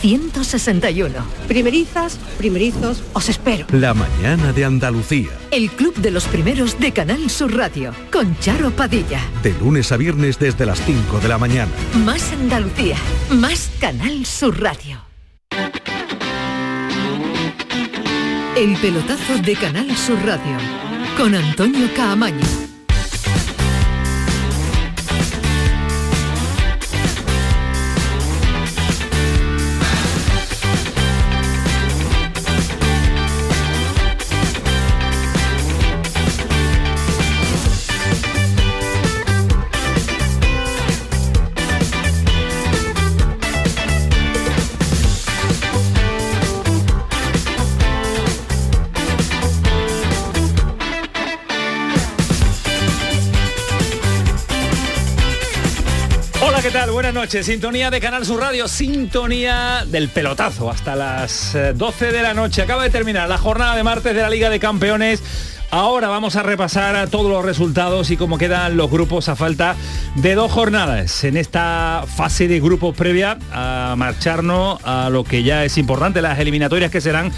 161. Primerizas, primerizos, os espero. La mañana de Andalucía. El club de los primeros de Canal Sur Radio con Charo Padilla. De lunes a viernes desde las 5 de la mañana. Más Andalucía, más Canal Sur Radio. El pelotazo de Canal Sur Radio con Antonio Caamaño. Buenas noches, sintonía de Canal Sur Radio, sintonía del pelotazo hasta las 12 eh, de la noche. Acaba de terminar la jornada de martes de la Liga de Campeones. Ahora vamos a repasar todos los resultados y cómo quedan los grupos a falta de dos jornadas en esta fase de grupos previa a marcharnos a lo que ya es importante, las eliminatorias que serán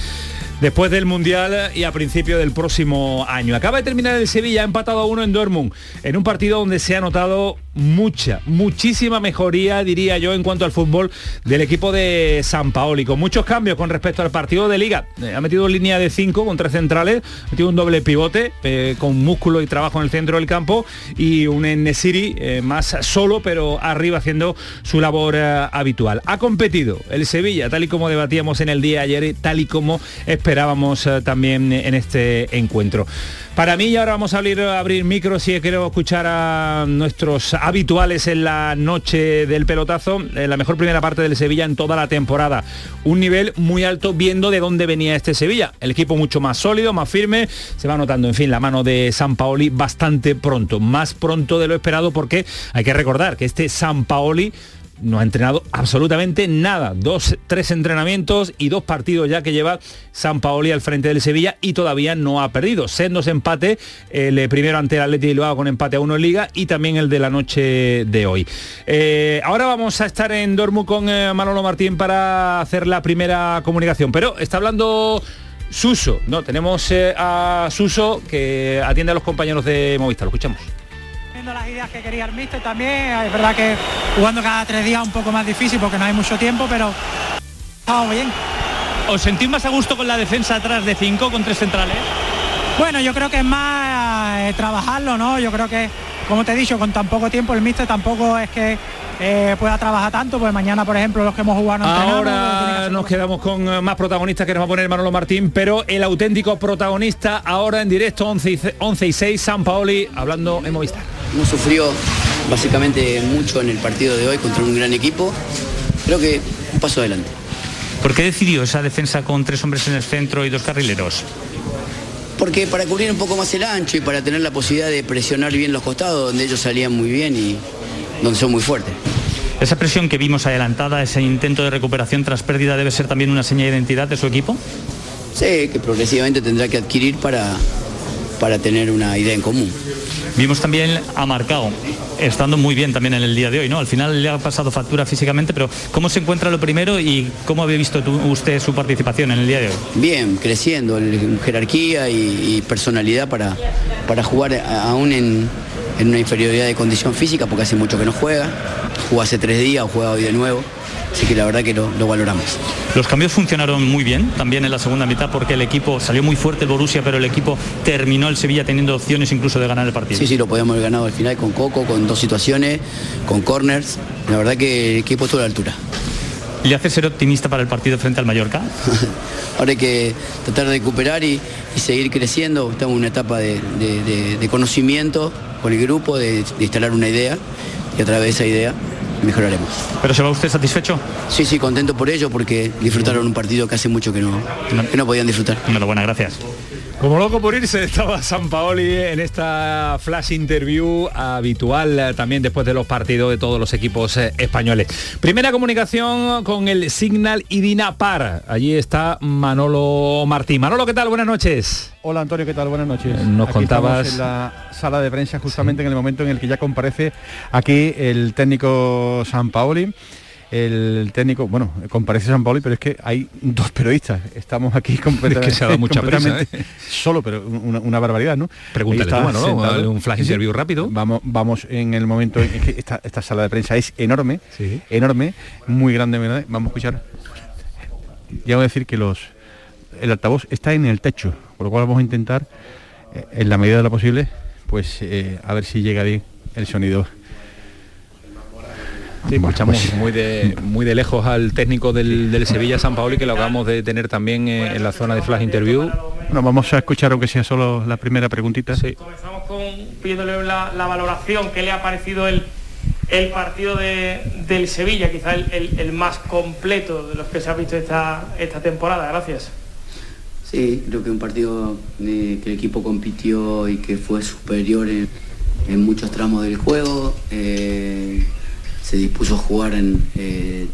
después del Mundial y a principio del próximo año. Acaba de terminar el Sevilla, ha empatado a uno en Dortmund, en un partido donde se ha notado mucha, muchísima mejoría, diría yo, en cuanto al fútbol del equipo de San Paoli, con muchos cambios con respecto al partido de liga. Eh, ha metido línea de 5 con tres centrales, ha metido un doble pivote eh, con músculo y trabajo en el centro del campo y un Nesiri eh, más solo, pero arriba haciendo su labor habitual. Ha competido el Sevilla, tal y como debatíamos en el día ayer, tal y como esperábamos también en este encuentro. Para mí, y ahora vamos a abrir, abrir micros y quiero escuchar a nuestros habituales en la noche del pelotazo, en la mejor primera parte del Sevilla en toda la temporada. Un nivel muy alto viendo de dónde venía este Sevilla. El equipo mucho más sólido, más firme. Se va notando, en fin, la mano de San Paoli bastante pronto, más pronto de lo esperado porque hay que recordar que este San Paoli no ha entrenado absolutamente nada. Dos, tres entrenamientos y dos partidos ya que lleva San Paoli al frente del Sevilla y todavía no ha perdido. Sendos empate, el eh, primero ante el Atleti Bilbao con empate a uno en Liga y también el de la noche de hoy. Eh, ahora vamos a estar en Dormu con eh, Manolo Martín para hacer la primera comunicación, pero está hablando... Suso, no, tenemos a Suso que atiende a los compañeros de Movistar, lo escuchamos las ideas que quería el míster también. Es verdad que jugando cada tres días un poco más difícil porque no hay mucho tiempo, pero estamos bien. ¿Os sentís más a gusto con la defensa atrás de cinco con tres centrales? Bueno, yo creo que es más eh, trabajarlo, ¿no? Yo creo que, como te he dicho, con tan poco tiempo el míster tampoco es que eh, pueda trabajar tanto, pues mañana, por ejemplo, los que hemos jugado Ahora nos quedamos con eh, más protagonistas que nos va a poner Manolo Martín, pero el auténtico protagonista ahora en directo 11 y, 11 y 6, San Paoli, hablando en Movistar. Hemos sufrió básicamente mucho en el partido de hoy contra un gran equipo. Creo que un paso adelante. ¿Por qué decidió esa defensa con tres hombres en el centro y dos carrileros? Porque para cubrir un poco más el ancho y para tener la posibilidad de presionar bien los costados, donde ellos salían muy bien y donde son muy fuertes. ¿Esa presión que vimos adelantada, ese intento de recuperación tras pérdida, debe ser también una señal de identidad de su equipo? Sí, que progresivamente tendrá que adquirir para, para tener una idea en común. Vimos también a Marcao, estando muy bien también en el día de hoy, ¿no? Al final le ha pasado factura físicamente, pero ¿cómo se encuentra lo primero y cómo había visto usted su participación en el día de hoy? Bien, creciendo en jerarquía y, personalidad para, para jugar aún en, una inferioridad de condición física, porque hace mucho que no juega, jugó hace tres días juega hoy de nuevo. Así que la verdad que lo, valoramos. Los cambios funcionaron muy bien también en la segunda mitad porque el equipo salió muy fuerte el Borussia, pero el equipo terminó el Sevilla teniendo opciones incluso de ganar el partido. Sí, sí, lo podíamos haber ganado al final con Coco, con dos situaciones, con corners. La verdad que el equipo estuvo a la altura. ¿Le hace ser optimista para el partido frente al Mallorca? Ahora hay que tratar de recuperar y, seguir creciendo. Estamos en una etapa de, conocimiento con el grupo, de, de instalar una idea y a través de esa idea mejoraremos. ¿Pero se va usted satisfecho? Sí, sí, contento por ello porque disfrutaron un partido que hace mucho que no, que no podían disfrutar. Bueno, buenas gracias. Como loco por irse estaba San Paoli en esta flash interview habitual eh, también después de los partidos de todos los equipos eh, españoles. Primera comunicación con el Signal Idina Par. Allí está Manolo Martín. Manolo, ¿qué tal? Buenas noches. Hola Antonio, ¿qué tal? Buenas noches. Eh, nos contabas en la sala de prensa justamente en el momento en el que ya comparece aquí el técnico San Paoli el técnico, bueno, comparece San Pauli, pero es que hay dos periodistas. Estamos aquí completamente, que se ha dado mucha prisa, ¿eh? solo, pero una, barbaridad, ¿no? Pregúntale tú, ¿no? Un flash interview rápido. Vamos, vamos en el momento en que esta, esta sala de prensa es enorme, enorme, muy grande, vamos a escuchar. Ya voy a decir que los el altavoz está en el techo, por lo cual vamos a intentar, eh, en la medida de lo posible, pues eh, a ver si llega bien el sonido Sí, escuchamos pues, muy, de, muy de lejos al técnico del, Sevilla San Paolo y que lo acabamos de tener también eh, en la zona de flash interview. Bueno, vamos a escuchar aunque sea solo la primera preguntita. Sí. Comenzamos con pidiéndole la, valoración, ¿qué le ha parecido el, el partido del Sevilla, quizá el, más completo de los que se ha visto esta, esta temporada? Gracias. Sí, creo que un partido que el equipo compitió y que fue superior en, muchos tramos del juego. Eh, se dispuso a jugar eh,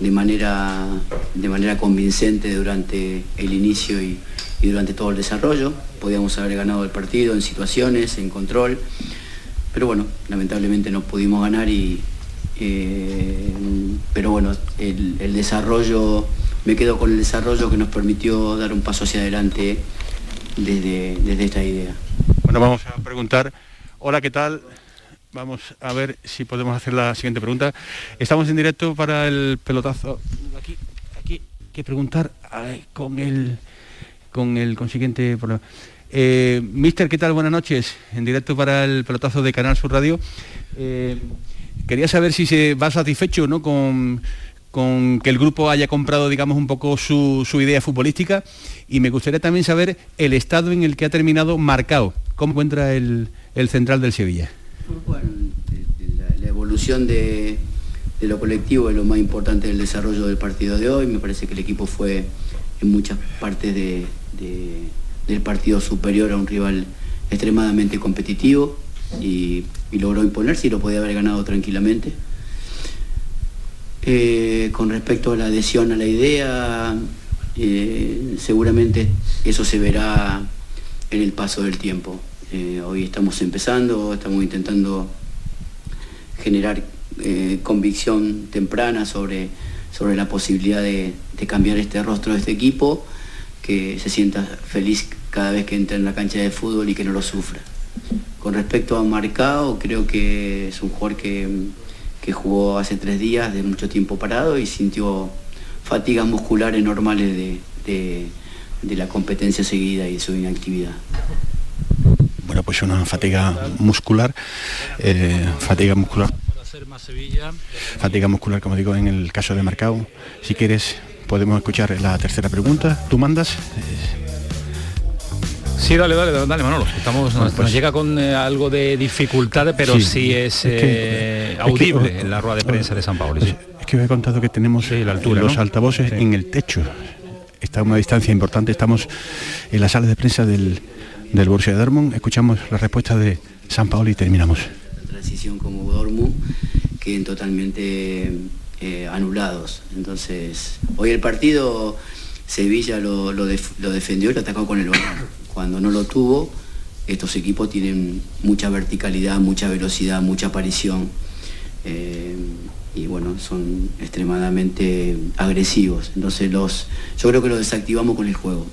de, manera, de manera convincente durante el inicio y, durante todo el desarrollo. Podíamos haber ganado el partido en situaciones, en control, pero bueno, lamentablemente no pudimos ganar y, eh, pero bueno, el, desarrollo, me quedo con el desarrollo que nos permitió dar un paso hacia adelante desde, desde esta idea. Bueno, vamos a preguntar, hola, ¿qué tal? Vamos a ver si podemos hacer la siguiente pregunta. Estamos en directo para el pelotazo. Aquí, aquí hay que preguntar con el con el consiguiente problema. Eh, Mister, ¿qué tal? Buenas noches. En directo para el pelotazo de Canal Sur Radio. Eh, quería saber si se va satisfecho ¿no? con, con que el grupo haya comprado, digamos, un poco su, idea futbolística y me gustaría también saber el estado en el que ha terminado marcado. ¿Cómo encuentra el central del Sevilla? Bueno, la, evolución de, lo colectivo es lo más importante del desarrollo del partido de hoy. Me parece que el equipo fue en muchas partes del partido superior a un rival extremadamente competitivo y, logró imponerse y lo podía haber ganado tranquilamente. Eh, con respecto a la adhesión a la idea, eh, seguramente eso se verá en el paso del tiempo. Eh, hoy estamos empezando, estamos intentando generar convicción temprana sobre, sobre la posibilidad de, cambiar este rostro de este equipo, que se sienta feliz cada vez que entra en la cancha de fútbol y que no lo sufra. Con respecto a Marcao, creo que es un jugador que, jugó hace tres días de mucho tiempo parado y sintió fatigas musculares normales de, de la competencia seguida y su inactividad bueno, pues una fatiga muscular, eh, fatiga muscular. Fatiga muscular, como digo, en el caso de Marcao. Si quieres, podemos escuchar la tercera pregunta. Tú mandas. Sí, dale, dale, dale, Manolo. Estamos, nos, pues llega con eh, algo de dificultades, pero sí, es, eh, audible en la rueda de prensa de San Pablo. Es que os he contado que tenemos la altura, los altavoces en el techo. Está a una distancia importante. Estamos en la sala de prensa del, del Borussia Dortmund. Escuchamos la respuesta de San Paolo y terminamos. La transición como Dortmund queden totalmente eh, anulados. Entonces, hoy el partido Sevilla lo, defendió y lo atacó con el balón. Cuando no lo tuvo, estos equipos tienen mucha verticalidad, mucha velocidad, mucha aparición. Eh, y bueno, son extremadamente agresivos. Entonces los, yo creo que lo desactivamos con el juego.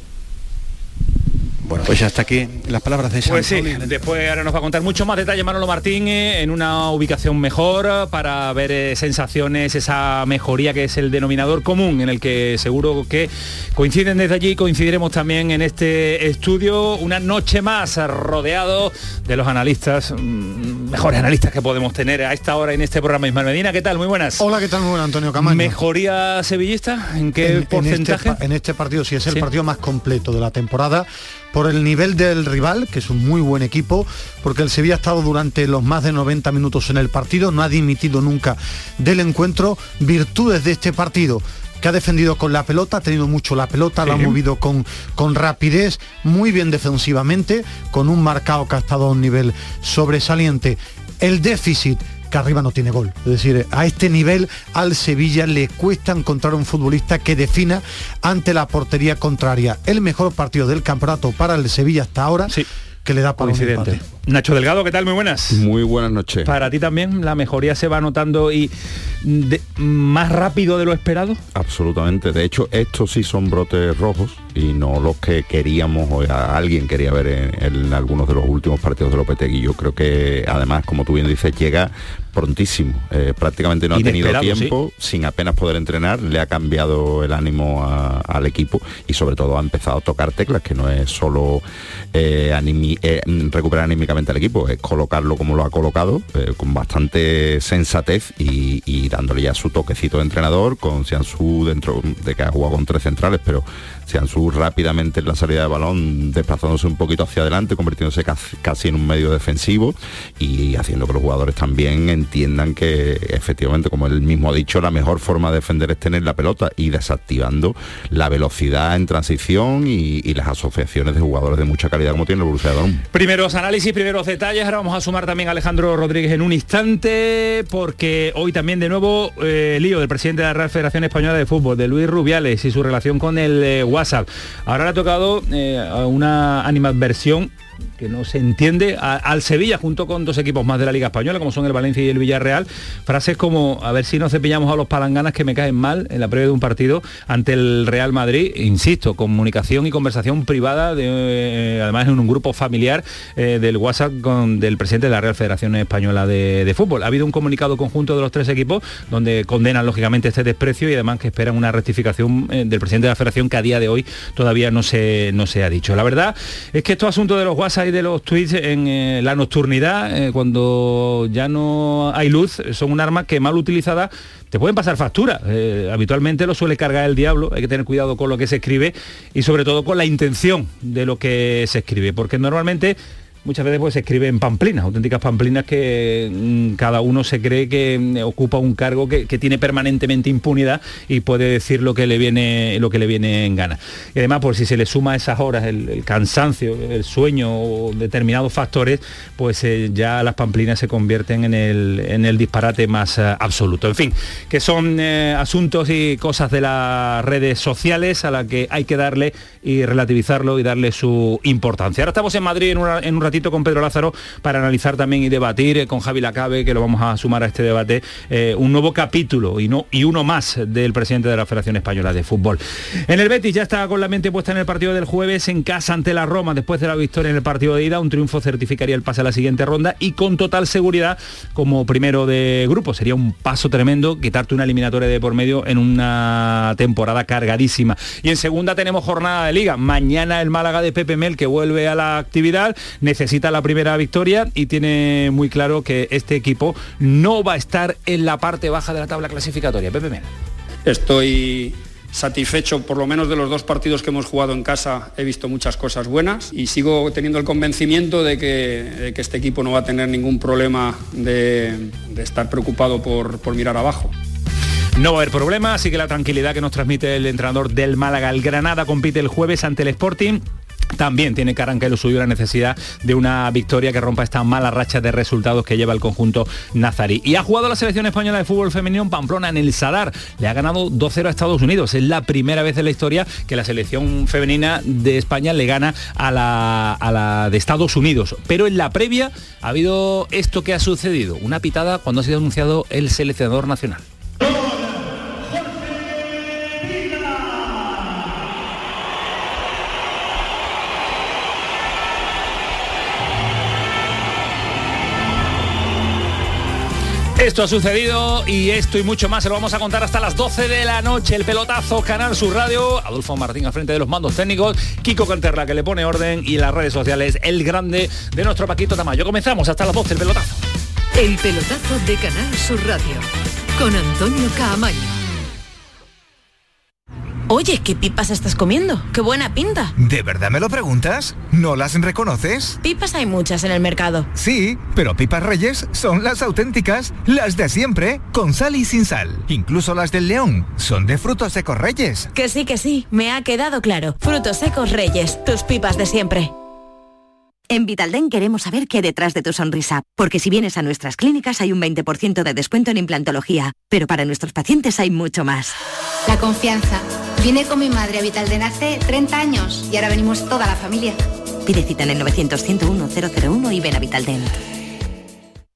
Bueno, pues hasta aquí las palabras de San Pues sí, después ahora nos va a contar mucho más detalle Manolo Martín eh, en una ubicación mejor para ver eh, sensaciones, esa mejoría que es el denominador común en el que seguro que coinciden desde allí, coincidiremos también en este estudio una noche más rodeado de los analistas, mm, mejores analistas que podemos tener a esta hora en este programa. Ismael Medina, ¿qué tal? Muy buenas. Hola, ¿qué tal? Muy buenas, Antonio Camaño. ¿Mejoría sevillista? ¿En qué este porcentaje? En este, partido sí es el partido más completo de la temporada por el nivel del rival, que es un muy buen equipo, porque el Sevilla ha estado durante los más de 90 minutos en el partido, no ha dimitido nunca del encuentro. Virtudes de este partido, que ha defendido con la pelota, ha tenido mucho la pelota, lo ha movido con, con rapidez, muy bien defensivamente, con un marcado que ha estado a un nivel sobresaliente. El déficit que arriba no tiene gol. Es decir, a este nivel al Sevilla le cuesta encontrar un futbolista que defina ante la portería contraria. El mejor partido del campeonato para el Sevilla hasta ahora. Que le da para un empate. Nacho Delgado, ¿qué tal? Muy buenas. Muy buenas noches. Para ti también la mejoría se va notando y de- más rápido de lo esperado. Absolutamente. De hecho, estos sí son brotes rojos y no los que queríamos o a- alguien quería ver en, en algunos de los últimos partidos de Lopetegui. Yo creo que además, como tú bien dices, llega prontísimo. Eh, prácticamente no ha tenido tiempo, sin apenas poder entrenar, le ha cambiado el ánimo a- al equipo y sobre todo ha empezado a tocar teclas, que no es solo eh, animi- eh, recuperar anímicamente al equipo, es colocarlo como lo ha colocado, con bastante sensatez y, y dándole ya su toquecito de entrenador, con Siansu dentro de que ha jugado con tres centrales, pero Siansu rápidamente en la salida de balón, desplazándose un poquito hacia adelante, convirtiéndose casi, casi en un medio defensivo y haciendo que los jugadores también entiendan que efectivamente, como él mismo ha dicho, la mejor forma de defender es tener la pelota y desactivando la velocidad en transición y, las asociaciones de jugadores de mucha calidad como tiene el Borussia. Primeros análisis, primeros detalles. Ahora vamos a sumar también a Alejandro Rodríguez en un instante, porque hoy también de nuevo eh, lío del presidente de la Real Federación Española de Fútbol, de Luis Rubiales y su relación con el eh, WhatsApp. Ahora le ha tocado eh, una animadversión que no se entiende al Sevilla junto con dos equipos más de la Liga Española como son el Valencia y el Villarreal. Frases como a ver si nos cepillamos a los palanganas que me caen mal en la previa de un partido ante el Real Madrid insisto comunicación y conversación privada de, eh, además en un grupo familiar eh, del WhatsApp con, del presidente de la Real Federación Española de, de Fútbol. Ha habido un comunicado conjunto de los tres equipos donde condenan lógicamente este desprecio y además que esperan una rectificación eh, del presidente de la Federación que a día de hoy todavía no se, no se ha dicho. La verdad es que estos asuntos de los WhatsApp y de los tweets en eh, la nocturnidad, eh, cuando ya no hay luz, son un arma que mal utilizada te pueden pasar factura. Eh, habitualmente lo suele cargar el diablo, hay que tener cuidado con lo que se escribe y sobre todo con la intención de lo que se escribe, porque normalmente muchas veces pues se escribe en pamplinas, auténticas pamplinas que mm, cada uno se cree que mm, ocupa un cargo que, tiene permanentemente impunidad y puede decir lo que le viene lo que le viene en gana. Y además, por si se le suma a esas horas el, cansancio, el sueño o determinados factores, pues eh, ya las pamplinas se convierten en el, en el disparate más eh, absoluto. En fin, que son eh, asuntos y cosas de las redes sociales a las que hay que darle y relativizarlo y darle su importancia. Ahora estamos en Madrid en, una- en ratito con Pedro Lázaro para analizar también y debatir eh, con Javi Lacabe, que lo vamos a sumar a este debate, eh, un nuevo capítulo y, no, y uno más del presidente de la Federación Española de Fútbol. En el Betis ya está con la mente puesta en el partido del jueves en casa ante la Roma, después de la victoria en el partido de ida, un triunfo certificaría el pase a la siguiente ronda y con total seguridad como primero de grupo. Sería un paso tremendo quitarte una eliminatoria de por medio en una temporada cargadísima. Y en segunda tenemos jornada de liga. Mañana el Málaga de Pepe Mel que vuelve a la actividad, la primera victoria y tiene muy claro que este equipo no va a estar en la parte baja de la tabla clasificatoria. Pepe Mel. Estoy satisfecho por lo menos de los dos partidos que hemos jugado en casa. He visto muchas cosas buenas y sigo teniendo el convencimiento de que, de que este equipo no va a tener ningún problema de, de estar preocupado por, por mirar abajo. No va a haber problema, así que la tranquilidad que nos transmite el entrenador del Málaga, el Granada, compite el jueves ante el Sporting. También tiene que arrancar lo suyo la necesidad de una victoria que rompa esta mala racha de resultados que lleva el conjunto nazarí. Y ha jugado la selección española de fútbol femenino en Pamplona, en el Sadar. Le ha ganado 2-0 a Estados Unidos. Es la primera vez en la historia que la selección femenina de España le gana a a la de Estados Unidos. Pero en la previa ha habido esto que ha sucedido. Una pitada cuando ha sido anunciado el seleccionador nacional. Esto ha sucedido y esto y mucho más se lo vamos a contar hasta las 12 de la noche. El pelotazo, Canal Sur Radio, Adolfo Martín al frente de los mandos técnicos, Kiko Canterla que le pone orden y las redes sociales, el grande de nuestro Paquito Tamayo. Comenzamos hasta las 12 el pelotazo. El pelotazo de Canal Sur Radio con Antonio Caamaño. Oye, ¿qué pipas estás comiendo? ¡Qué buena pinta! ¿De verdad me lo preguntas? ¿No las reconoces? Pipas hay muchas en el mercado. Sí, pero pipas reyes son las auténticas, las de siempre, con sal y sin sal. Incluso las del león son de frutos secos reyes. Que sí, que sí, me ha quedado claro. Frutos secos reyes, tus pipas de siempre. En Vitalden queremos saber qué hay detrás de tu sonrisa, porque si vienes a nuestras clínicas hay un 20% de descuento en implantología, pero para nuestros pacientes hay mucho más. La confianza. Vine con mi madre a Vitalden hace 30 años y ahora venimos toda la familia. Pide cita en el 900-101-001 y ven a Vitalden.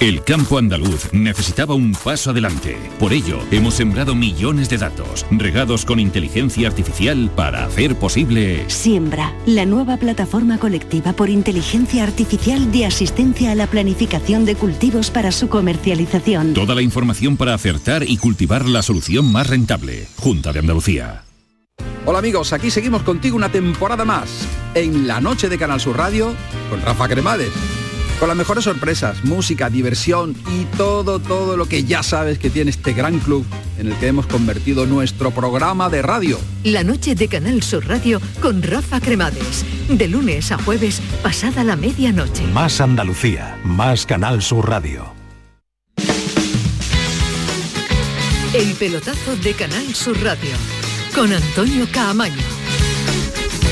El campo andaluz necesitaba un paso adelante. Por ello, hemos sembrado millones de datos, regados con inteligencia artificial para hacer posible... Siembra, la nueva plataforma colectiva por inteligencia artificial de asistencia a la planificación de cultivos para su comercialización. Toda la información para acertar y cultivar la solución más rentable. Junta de Andalucía. Hola amigos, aquí seguimos contigo una temporada más en la noche de Canal Sur Radio con Rafa Cremades con las mejores sorpresas, música, diversión y todo, todo lo que ya sabes que tiene este gran club en el que hemos convertido nuestro programa de radio. La noche de Canal Sur Radio con Rafa Cremades. De lunes a jueves, pasada la medianoche. Más Andalucía, más Canal Sur Radio. El pelotazo de Canal Sur Radio con Antonio Caamaño.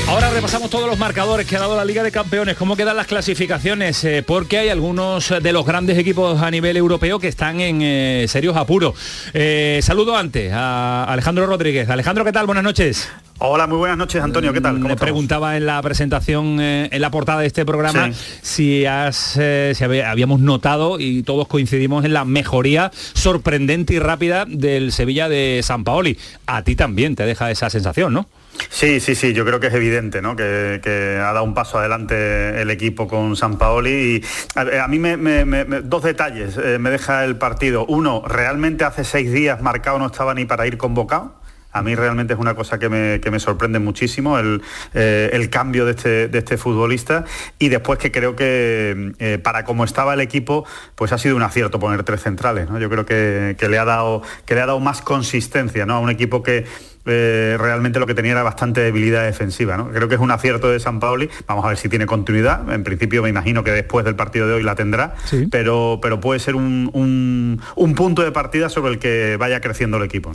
Ahora repasamos todos los marcadores que ha dado la Liga de Campeones, cómo quedan las clasificaciones, eh, porque hay algunos de los grandes equipos a nivel europeo que están en eh, serios apuros. Eh, saludo antes a Alejandro Rodríguez. Alejandro, ¿qué tal? Buenas noches. Hola, muy buenas noches, Antonio. ¿Qué tal? Me preguntaba en la presentación, en la portada de este programa, si, has, si habíamos notado y todos coincidimos en la mejoría sorprendente y rápida del Sevilla de San Paoli. A ti también te deja esa sensación, ¿no? Sí, sí, sí, yo creo que es evidente ¿no? que, ha dado un paso adelante el equipo con San Paoli y a, mí me, dos detalles eh, me deja el partido. Uno, realmente hace seis días marcado no estaba ni para ir convocado. A mí realmente es una cosa que me, sorprende muchísimo, el, eh, cambio de este, de este, futbolista. Y después que creo que eh, para como estaba el equipo, pues ha sido un acierto poner tres centrales. Yo creo que, le ha dado, que le ha dado más consistencia a un equipo que eh, realmente lo que tenía era bastante debilidad defensiva. ¿no? Creo que es un acierto de San Pauli. Vamos a ver si tiene continuidad. En principio me imagino que después del partido de hoy la tendrá, pero, pero puede ser un, punto de partida sobre el que vaya creciendo el equipo.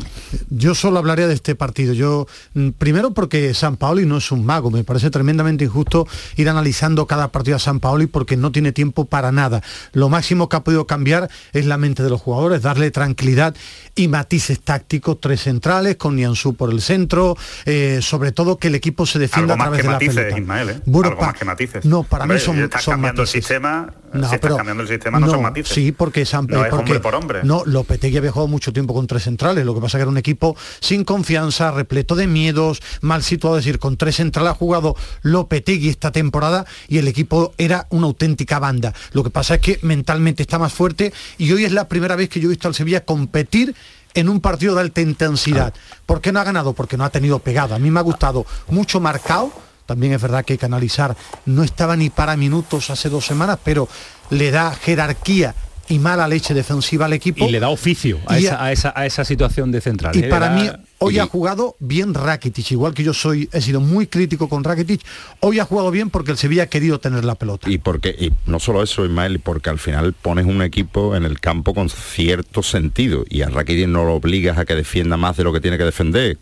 Yo solo hablaría de este partido. Yo mm, primero porque San Paoli no es un mago. Me parece tremendamente injusto ir analizando cada partido a San Paoli porque no tiene tiempo para nada. Lo máximo que ha podido cambiar es la mente de los jugadores, darle tranquilidad y matices tácticos, tres centrales con Nianzú por el centro, eh, sobre todo que el equipo se defienda a través de la pelota. Ismael, ¿eh? Algo más que matices. No, para mí son, estás son cambiando matices. el sistema, no, si pero, cambiando el sistema no, son matices. Sí, porque San no es porque, hombre por hombre. No, Lopetegui había jugado mucho tiempo con tres centrales, lo que pasa que era un equipo sin confianza, repleto de miedos, mal situado, es decir, con tres centrales ha jugado Lopetegui esta temporada y el equipo era una auténtica banda. Lo que pasa es que mentalmente está más fuerte y hoy es la primera vez que yo he visto al Sevilla competir en un partido de alta intensidad. ¿Por qué no ha ganado? Porque no ha tenido pegada. A mí me ha gustado mucho marcado. También es verdad que hay que analizar, no estaba ni para minutos hace dos semanas, pero le da jerarquía y mala leche defensiva al equipo. Y le da oficio a, esa, a, esa, situación de central. Y ¿eh? para mí hoy ha jugado bien Rakitic, igual que yo soy, he sido muy crítico con Rakitic, hoy ha jugado bien porque el Sevilla ha querido tener la pelota. Y porque, y no solo eso, Ismael, porque al final pones un equipo en el campo con cierto sentido y a Rakitic no lo obligas a que defienda más de lo que tiene que defender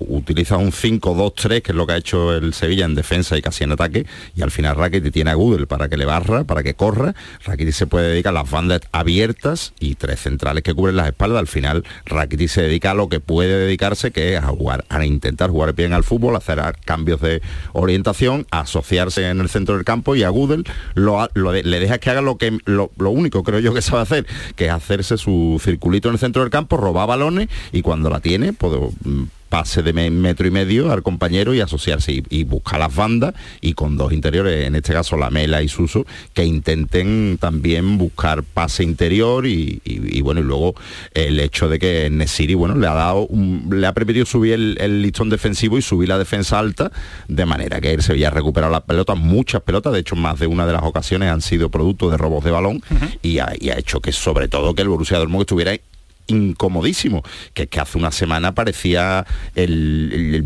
utiliza un 5-2-3, que es lo que ha hecho el Sevilla en defensa y casi en ataque, y al final Rakitic tiene a Gudel para que le barra, para que corra, Rakitic se puede dedicar a las bandas abiertas y tres centrales que cubren las espaldas, al final Rakitic se dedica a lo que puede dedicarse, que es a jugar, a intentar jugar bien al fútbol, hacer cambios de orientación, asociarse en el centro del campo y a Gudel le dejas que haga lo que lo, único creo yo que sabe hacer, que es hacerse su circulito en el centro del campo, robar balones y cuando la tiene, pues, pase de metro y medio al compañero y asociarse y, y buscar las bandas y con dos interiores, en este caso la Mela y Suso, que intenten también buscar pase interior y, bueno, y luego el hecho de que Nesiri, bueno, le ha dado le ha permitido subir el, listón defensivo y subir la defensa alta, de manera que él se había recuperado las pelotas, muchas pelotas, de hecho más de una de las ocasiones han sido producto de robos de balón y, ha, hecho que sobre todo que el Borussia Dortmund estuviera incomodísimo, que es que hace una semana parecía el,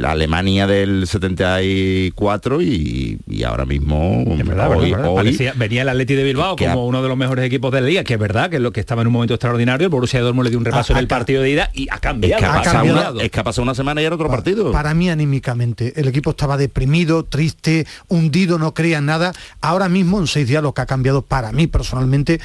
la Alemania del 74 y, ahora mismo venía el Atleti de Bilbao como uno de los mejores equipos del día, que es verdad que es lo que estaba en un momento extraordinario, el Borussia Dortmund le dio un repaso en el partido de ida y ha cambiado. Es que ha, pasado, una, semana y era otro partido. Para mí anímicamente, el equipo estaba deprimido, triste, hundido, no creía en nada. Ahora mismo en seis días lo que ha cambiado para mí personalmente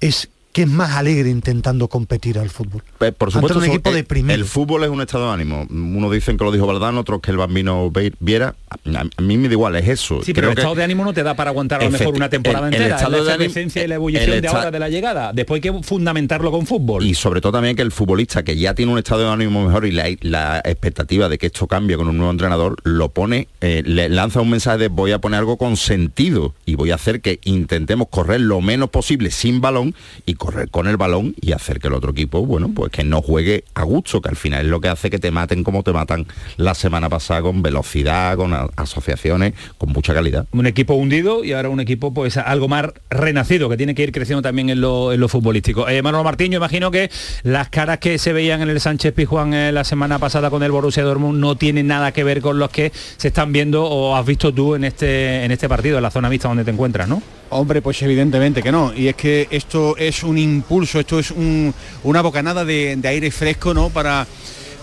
es que es más alegre intentando competir al fútbol. Pues, por supuesto, un equipo el, el, fútbol es un estado de ánimo. Uno dicen que lo dijo Valdán, otros que el bambino viera. A, mí me da igual, es eso. Sí, pero el estado de ánimo no te da para aguantar a lo mejor una temporada entera. El estado la de y la ebullición de ahora de la llegada. Después hay que fundamentarlo con fútbol. Y sobre todo también que el futbolista que ya tiene un estado de ánimo mejor y la, expectativa de que esto cambie con un nuevo entrenador, lo pone, eh, le lanza un mensaje de voy a poner algo con sentido y voy a hacer que intentemos correr lo menos posible sin balón y correr con el balón y hacer que el otro equipo, bueno, pues que no juegue a gusto, que al final es lo que hace que te maten como te matan la semana pasada con velocidad, con asociaciones, con mucha calidad. Un equipo hundido y ahora un equipo pues algo más renacido, que tiene que ir creciendo también en lo, en lo futbolístico. Eh, Manolo Martín, yo imagino que las caras que se veían en el Sánchez Pizjuán eh, la semana pasada con el Borussia Dortmund no tienen nada que ver con los que se están viendo o has visto tú en este, en este partido, en la zona vista donde te encuentras, ¿no? Hombre, pues evidentemente que no. Y es que esto es un impulso, esto es una bocanada de, aire fresco, ¿no? Para,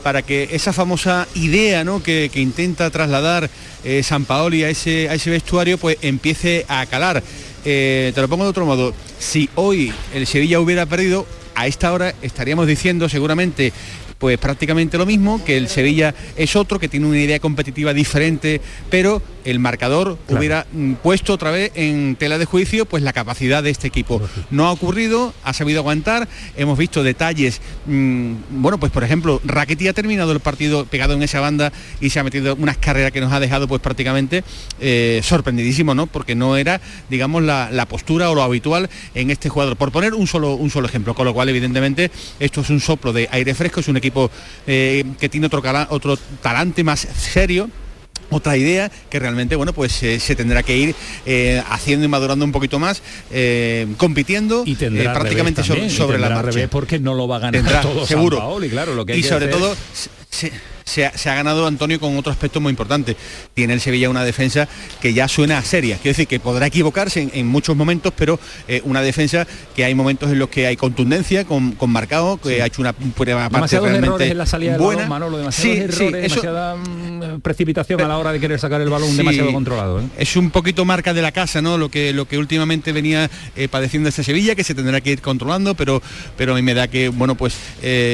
para que esa famosa idea ¿no? que, intenta trasladar eh, San Paoli a ese, a ese vestuario pues empiece a calar. Eh, te lo pongo de otro modo, si hoy el Sevilla hubiera perdido, a esta hora estaríamos diciendo seguramente pues prácticamente lo mismo, que el Sevilla es otro, que tiene una idea competitiva diferente, pero el marcador hubiera mm, puesto otra vez en tela de juicio pues la capacidad de este equipo. No ha ocurrido, ha sabido aguantar, hemos visto detalles, mm, bueno, pues por ejemplo, Raquetí ha terminado el partido pegado en esa banda y se ha metido unas carreras que nos ha dejado pues prácticamente eh, sorprendidísimo, ¿no? Porque no era, digamos, la, postura o lo habitual en este jugador. Por poner un solo, un solo ejemplo, con lo cual evidentemente esto es un soplo de aire fresco, es un equipo eh, que tiene otro, otro talante más serio otra idea que realmente bueno pues eh, se tendrá que ir eh, haciendo y madurando un poquito más eh, compitiendo y prácticamente sobre, la marcha. porque no lo va a ganar todo seguro. Claro lo que y sobre todo se, ha ganado Antonio con otro aspecto muy importante. Tiene el Sevilla una defensa que ya suena seria. Quiero decir que podrá equivocarse en, muchos momentos, pero eh, una defensa que hay momentos en los que hay contundencia, con, marcado, que ha hecho una prueba parte realmente en la salida buena. Balón, sí, demasiada mm, precipitación a la hora de querer sacar el balón demasiado controlado. ¿eh? Es un poquito marca de la casa, ¿no? Lo que, lo que últimamente venía eh, padeciendo este Sevilla, que se tendrá que ir controlando, pero, pero a mí me da que, bueno, pues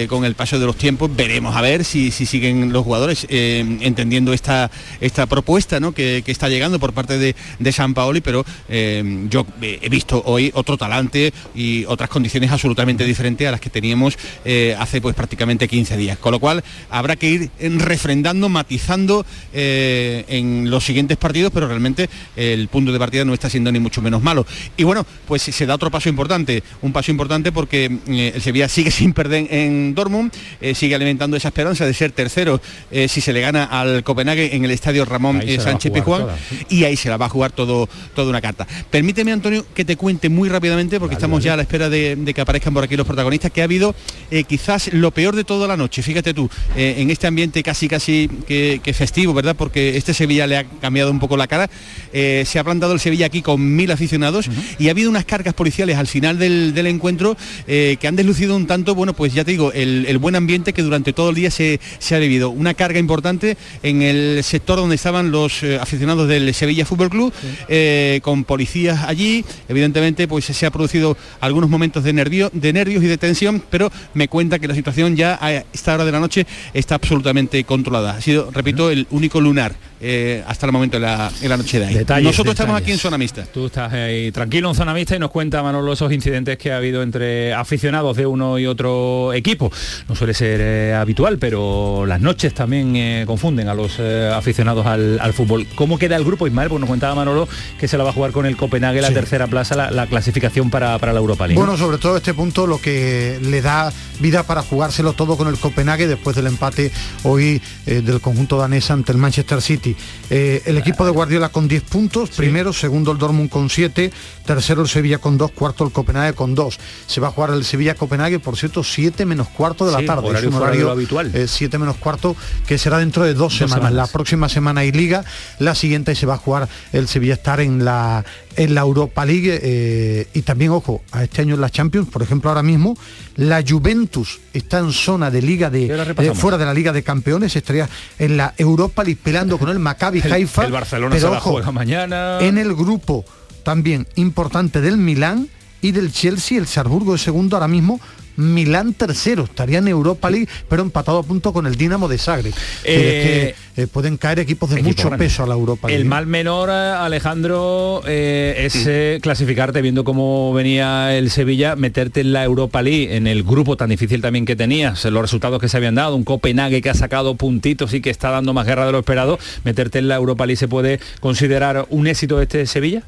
con el paso de los tiempos veremos a ver si, si siguen los jugadores eh, entendiendo esta, esta propuesta ¿no? que, está llegando por parte de, de San Paoli, pero eh, yo he visto hoy otro talante y otras condiciones absolutamente diferentes a las que teníamos eh, hace pues prácticamente 15 días. Con lo cual habrá que ir refrendando, matizando en los siguientes partidos, pero realmente el punto de partida no está siendo ni mucho menos malo. Y bueno, pues se da otro paso importante, un paso importante porque el Sevilla sigue sin perder en Dortmund, sigue alimentando esa esperanza de ser tercero eh, si se le gana al Copenhague en el estadio Ramón eh, Sánchez Pizjuán y ahí se la va a jugar todo toda una carta. Permíteme Antonio que te cuente muy rápidamente porque estamos ya a la espera de, que aparezcan por aquí los protagonistas que ha habido eh, quizás lo peor de toda la noche. Fíjate tú en este ambiente casi casi que, festivo, ¿verdad? Porque este Sevilla le ha cambiado un poco la cara. se ha plantado el Sevilla aquí con mil aficionados y ha habido unas cargas policiales al final del, encuentro que han deslucido un tanto, bueno, pues ya te digo, el, buen ambiente que durante todo el día se, se ha vivido una carga importante en el sector donde estaban los eh, aficionados del Sevilla Fútbol Club, eh, con policías allí. Evidentemente, pues se ha producido algunos momentos de, nervio, de nervios y de tensión, pero me cuenta que la situación ya a esta hora de la noche está absolutamente controlada. Ha sido, repito, el único lunar eh, hasta el momento en la, en la noche de ahí. Detalles, Nosotros estamos aquí en zona mixta. Tú estás ahí tranquilo en zona mixta y nos cuenta Manolo esos incidentes que ha habido entre aficionados de uno y otro equipo. No suele ser eh, habitual, pero las noches también eh, confunden a los eh, aficionados al, al fútbol. ¿Cómo queda el grupo, Ismael? Pues nos contaba Manolo que se la va a jugar con el Copenhague, la Sí. tercera plaza, la, la clasificación para, para la Europa League. Bueno, sobre todo este punto lo que le da vida para jugárselo todo con el Copenhague después del empate hoy eh, del conjunto danés ante el Manchester City. Eh, el equipo de Guardiola con 10 puntos, primero, segundo el Dortmund con 7, tercero el Sevilla con 2, cuarto el Copenhague con 2. Se va a jugar el Sevilla-Copenhague, por cierto, 7 menos cuarto de la Sí, tarde. horario es un horario habitual. eh, 7 menos cuarto que será dentro de dos, Dos semanas. semanas. La próxima semana hay liga, la siguiente se va a jugar el Sevilla estar en la en la Europa League eh, y también ojo a este año en la Champions por ejemplo ahora mismo la Juventus está en zona de liga de eh, fuera de la Liga de Campeones estaría en la Europa League peleando con el Maccabi Haifa el Barcelona pero se la ojo, mañana. en el grupo también importante del Milán y del Chelsea el Sarburgo de segundo ahora mismo Milán tercero, estaría en Europa League, pero empatado a punto con el Dinamo de Zagreb. Eh, Es que, eh, pueden caer equipos de Equipo mucho grande. peso a la Europa League. El mal menor, eh, Alejandro, eh, es eh, clasificarte viendo cómo venía el Sevilla, meterte en la Europa League, en el grupo tan difícil también que tenías, los resultados que se habían dado, un Copenhague que ha sacado puntitos y que está dando más guerra de lo esperado, meterte en la Europa League se puede considerar un éxito de este Sevilla.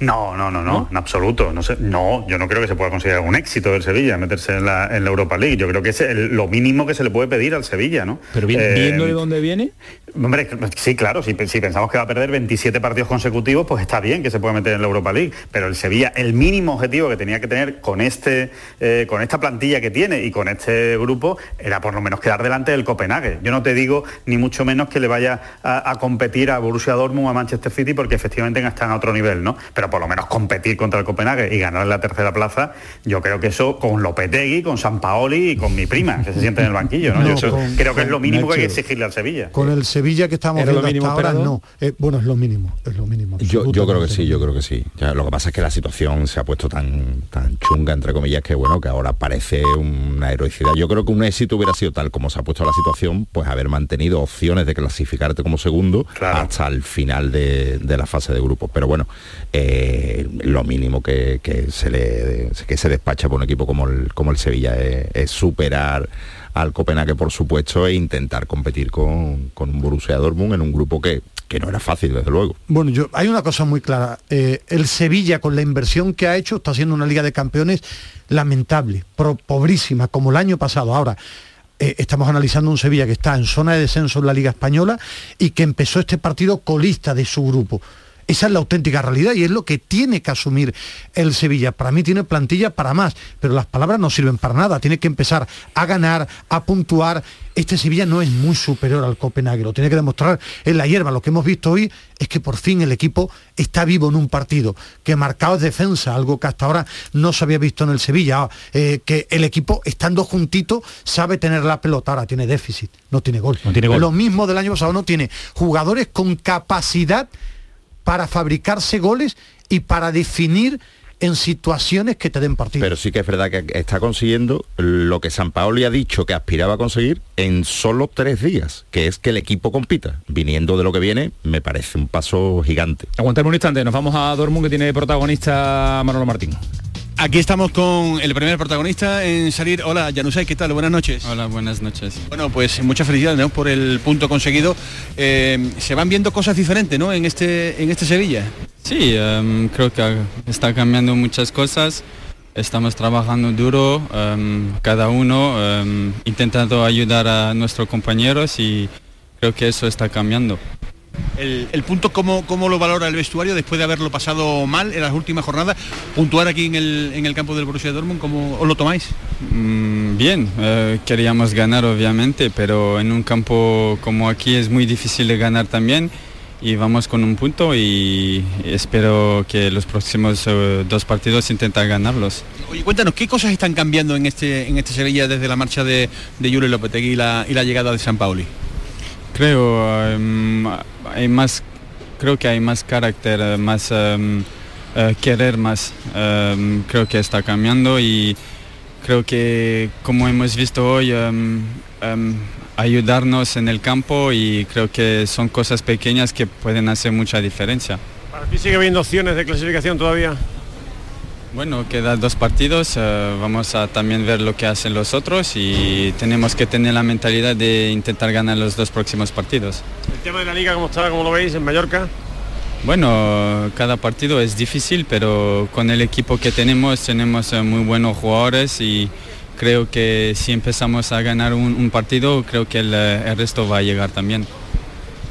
No, no, no, no, en absoluto. No, sé, no, yo no creo que se pueda considerar un éxito del Sevilla meterse en la, en la Europa League. Yo creo que es el- lo mínimo que se le puede pedir al Sevilla, ¿no? Pero bien, Eh, viendo de dónde viene, Hombre, sí, claro, si, si pensamos que va a perder 27 partidos consecutivos, pues está bien que se pueda meter en la Europa League. Pero el Sevilla, el mínimo objetivo que tenía que tener con este, eh, con esta plantilla que tiene y con este grupo, era por lo menos quedar delante del Copenhague. Yo no te digo ni mucho menos que le vaya a, a competir a Borussia Dortmund o a Manchester City, porque efectivamente están a otro nivel, ¿no? Pero por lo menos competir contra el Copenhague y ganar en la tercera plaza, yo creo que eso con Lopetegui, con San Paoli y con mi prima, que se siente en el banquillo, ¿no? No, Yo eso con- creo que es lo mínimo que hay que exigirle al Sevilla. Con el Sevilla que estamos ¿Era lo viendo mínimo hasta ahora, no. Eh, bueno, es lo mínimo, es lo mínimo. Yo, yo creo que sí, yo creo que sí. Ya, lo que pasa es que la situación se ha puesto tan, tan chunga, entre comillas, que bueno, que ahora parece una heroicidad. Yo creo que un éxito hubiera sido tal como se ha puesto la situación, pues haber mantenido opciones de clasificarte como segundo hasta el final de, de la fase de grupos. Pero bueno, eh, lo mínimo que, que se le que se despacha por un equipo como el, como el Sevilla es, es superar al Copenhague, por supuesto, e intentar competir con, con un Borussia Dortmund en un grupo que, que no era fácil, desde luego. Bueno, yo hay una cosa muy clara. Eh, el Sevilla, con la inversión que ha hecho, está haciendo una Liga de Campeones lamentable, pro- pobrísima, como el año pasado. Ahora, eh, estamos analizando un Sevilla que está en zona de descenso en la Liga Española y que empezó este partido colista de su grupo. Esa es la auténtica realidad y es lo que tiene que asumir el Sevilla. Para mí tiene plantilla para más, pero las palabras no sirven para nada. Tiene que empezar a ganar, a puntuar. Este Sevilla no es muy superior al Copenhague, lo tiene que demostrar en la hierba. Lo que hemos visto hoy es que por fin el equipo está vivo en un partido, que marcado es defensa, algo que hasta ahora no se había visto en el Sevilla, eh, que el equipo estando juntito sabe tener la pelota, ahora tiene déficit, no tiene gol. No tiene gol. Lo mismo del año pasado, no tiene jugadores con capacidad para fabricarse goles y para definir en situaciones que te den partido. Pero sí que es verdad que está consiguiendo lo que San Paoli ha dicho que aspiraba a conseguir en solo tres días, que es que el equipo compita. Viniendo de lo que viene, me parece un paso gigante. aguantame un instante, nos vamos a Dortmund que tiene protagonista Manolo Martín. Aquí estamos con el primer protagonista en salir. Hola, Janusay, ¿qué tal? Buenas noches. Hola, buenas noches. Bueno, pues muchas felicidades ¿no? por el punto conseguido. Eh, se van viendo cosas diferentes, ¿no? En este, en este Sevilla. Sí, em, creo que está cambiando muchas cosas. Estamos trabajando duro, em, cada uno em, intentando ayudar a nuestros compañeros y creo que eso está cambiando. El, el punto, ¿cómo, ¿cómo lo valora el vestuario después de haberlo pasado mal en las últimas jornadas? Puntuar aquí en el, en el campo del Borussia Dortmund, ¿cómo os lo tomáis? Mm, bien, eh, queríamos ganar obviamente, pero en un campo como aquí es muy difícil de ganar también y vamos con un punto y espero que los próximos eh, dos partidos intentar ganarlos. Oye, cuéntanos, ¿qué cosas están cambiando en este, en este Sevilla desde la marcha de, de Julio Lopetegui y la, y la llegada de San Paoli? Creo em, hay más, creo que hay más carácter, eh, más em, eh, querer más. Em, creo que está cambiando y creo que como hemos visto hoy ayudarnos en el campo y creo que son cosas pequeñas que pueden hacer mucha diferencia. ¿Para ti sigue habiendo opciones de clasificación todavía? Bueno, quedan dos partidos, eh, vamos a también ver lo que hacen los otros y tenemos que tener la mentalidad de intentar ganar los dos próximos partidos. ¿El tema de la liga cómo está, cómo lo veis en Mallorca? Bueno, cada partido es difícil, pero con el equipo que tenemos tenemos eh, muy buenos jugadores y creo que si empezamos a ganar un, un partido, creo que el, eh, el resto va a llegar también.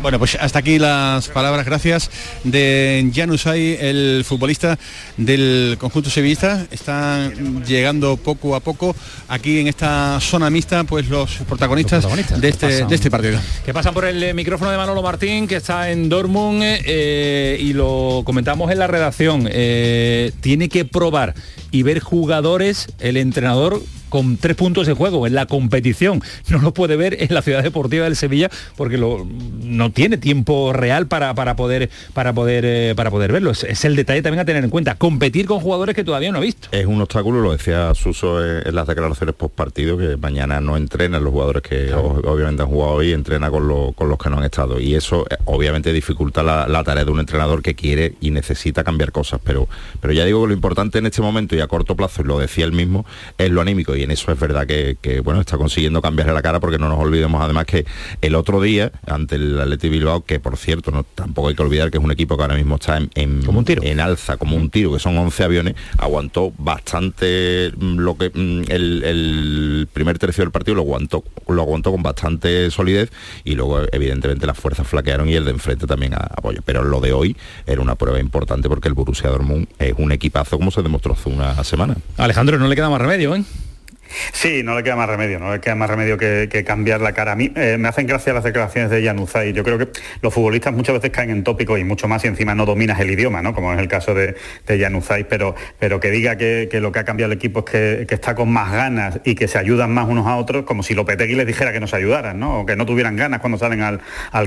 Bueno, pues hasta aquí las palabras, gracias, de Janusay, el futbolista del conjunto sevillista. Están llegando poco a poco aquí en esta zona mixta, pues los protagonistas, de, este, de este partido. Que pasan por el eh, micrófono de Manolo Martín, que está en Dortmund, eh, y lo comentamos en la redacción. Eh, tiene que probar y ver jugadores, el entrenador con tres puntos de juego en la competición. No lo puede ver en la ciudad deportiva del Sevilla porque lo, no tiene tiempo real para, para poder para poder eh, para poder verlo. Es, es, el detalle también a tener en cuenta. Competir con jugadores que todavía no ha visto. Es un obstáculo, lo decía Suso en las declaraciones post partido, que mañana no entrenan los jugadores que claro. obviamente han jugado hoy, entrena con, lo, con, los que no han estado. Y eso eh, obviamente dificulta la, la, tarea de un entrenador que quiere y necesita cambiar cosas. Pero, pero ya digo que lo importante en este momento y a corto plazo, y lo decía él mismo, es lo anímico. Y en eso es verdad que, que bueno, está consiguiendo cambiarle la cara porque no nos olvidemos además que el otro día, ante el Atleti Bilbao, que por cierto, no, tampoco hay que olvidar que es un equipo que ahora mismo está en, en, como un tiro. en alza, como un tiro, que son 11 aviones, aguantó bastante lo que el, el, primer tercio del partido lo aguantó, lo aguantó con bastante solidez y luego evidentemente las fuerzas flaquearon y el de enfrente también apoyo. Pero lo de hoy era una prueba importante porque el Borussia Dortmund es un equipazo como se demostró hace una semana. Alejandro, no le queda más remedio, ¿eh? Sí, no le queda más remedio, no le queda más remedio que, cambiar la cara. A mí eh, me hacen gracia las declaraciones de Januzaj. Yo creo que los futbolistas muchas veces caen en tópicos y mucho más y encima no dominas el idioma, ¿no? Como es el caso de, de pero, pero que diga que, lo que ha cambiado el equipo es que, está con más ganas y que se ayudan más unos a otros, como si Lopetegui les dijera que no se ayudaran, ¿no? O que no tuvieran ganas cuando salen al,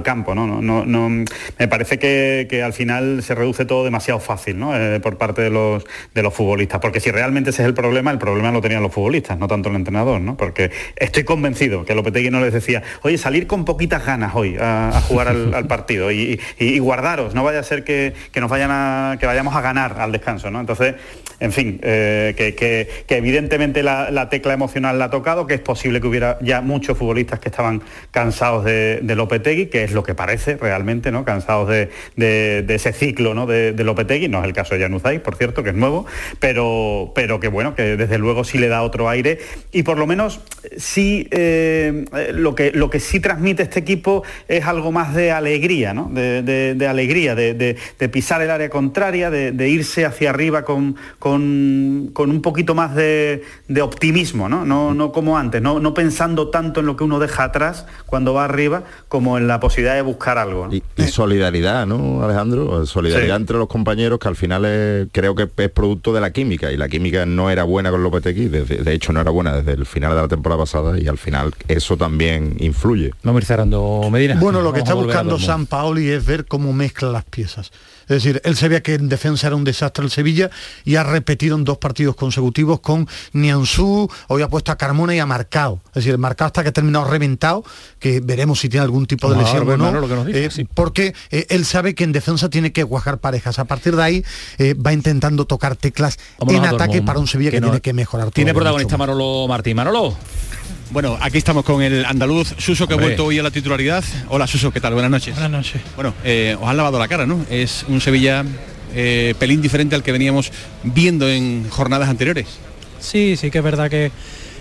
campo, ¿no? No, no, me parece que, que, al final se reduce todo demasiado fácil, ¿no? Eh, por parte de los, de los futbolistas. Porque si realmente ese es el problema, el problema lo tenían los futbolistas, no tanto el entrenador, ¿no? Porque estoy convencido que Lopetegui no les decía, oye, salir con poquitas ganas hoy a, jugar al, partido y, guardaros, no vaya a ser que, nos vayan a, que vayamos a ganar al descanso, ¿no? Entonces, en fin, eh, que, evidentemente la, la, tecla emocional la ha tocado, que es posible que hubiera ya muchos futbolistas que estaban cansados de, de Lopetegui, que es lo que parece realmente, ¿no? Cansados de, de, de ese ciclo, ¿no? De, Lopetegui, no es el caso de Januzaj, por cierto, que es nuevo, pero, pero que bueno, que desde luego sí le da otro aire y por lo menos sí eh, lo, que, lo que sí transmite este equipo es algo más de alegría, ¿no? De, de, de alegría, de, de, pisar el área contraria, de, irse hacia arriba con, con, con un poquito más de, optimismo, ¿no? No, no como antes, no, no, pensando tanto en lo que uno deja atrás cuando va arriba, como en la posibilidad de buscar algo. ¿no? Y, y, solidaridad, ¿no, Alejandro? Solidaridad sí. entre los compañeros que al final es, creo que es producto de la química y la química no era buena con Lopetegui, de, de hecho no era buena desde el final de la temporada pasada y al final eso también influye. Vamos a ir cerrando Medina. Bueno, lo que está buscando San Paoli es ver cómo mezcla las piezas. Es decir, él sabía que en defensa era un desastre el Sevilla y ha repetido en dos partidos consecutivos con Nianzú, hoy ha puesto a Carmona y a Marcao. Es decir, Marcao hasta que ha terminado reventado, que veremos si tiene algún tipo de lesión o no, dice, eh, sí. porque eh, él sabe que en defensa tiene que guajar parejas. A partir de ahí eh, va intentando tocar teclas Vámonos en ataque Dortmund, para un Sevilla que, tiene que mejorar. Tiene protagonista Manolo Martín. Manolo. Bueno, aquí estamos con el andaluz Suso que Hombre. ha vuelto hoy a la titularidad. Hola Suso, ¿qué tal? Buenas noches. Buenas noches. Bueno, eh, os han lavado la cara, ¿no? Es un Sevilla eh, pelín diferente al que veníamos viendo en jornadas anteriores. Sí, sí que es verdad que,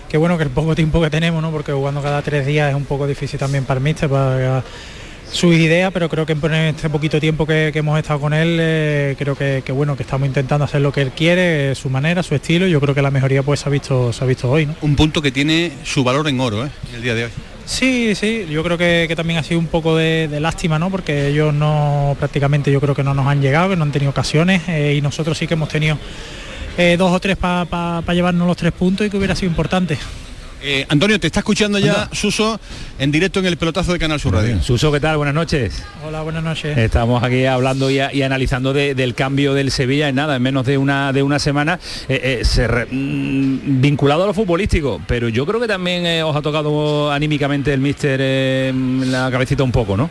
que bueno, que el poco tiempo que tenemos, ¿no? Porque jugando cada tres días es un poco difícil también para el míster, para sus ideas, pero creo que en este poquito tiempo que, que hemos estado con él, eh, creo que, que, bueno, que estamos intentando hacer lo que él quiere, su manera, su estilo, y yo creo que la mejoría pues se ha visto, se ha visto hoy, ¿no? Un punto que tiene su valor en oro, ¿eh? el día de hoy. Sí, sí, yo creo que, que también ha sido un poco de, de, lástima, ¿no? Porque ellos no, prácticamente yo creo que no nos han llegado, que no han tenido ocasiones, eh, y nosotros sí que hemos tenido eh, dos o tres para pa, pa llevarnos los tres puntos y que hubiera sido importante. Eh, Antonio, te está escuchando ya Suso en directo en el pelotazo de Canal Sur Radio. Suso, ¿qué tal? Buenas noches. Hola, buenas noches. Estamos aquí hablando y, y analizando de- del cambio del Sevilla en nada, en menos de una de una semana, eh, eh, se re- mm, vinculado a lo futbolístico, pero yo creo que también eh, os ha tocado anímicamente el míster eh, la cabecita un poco, ¿no?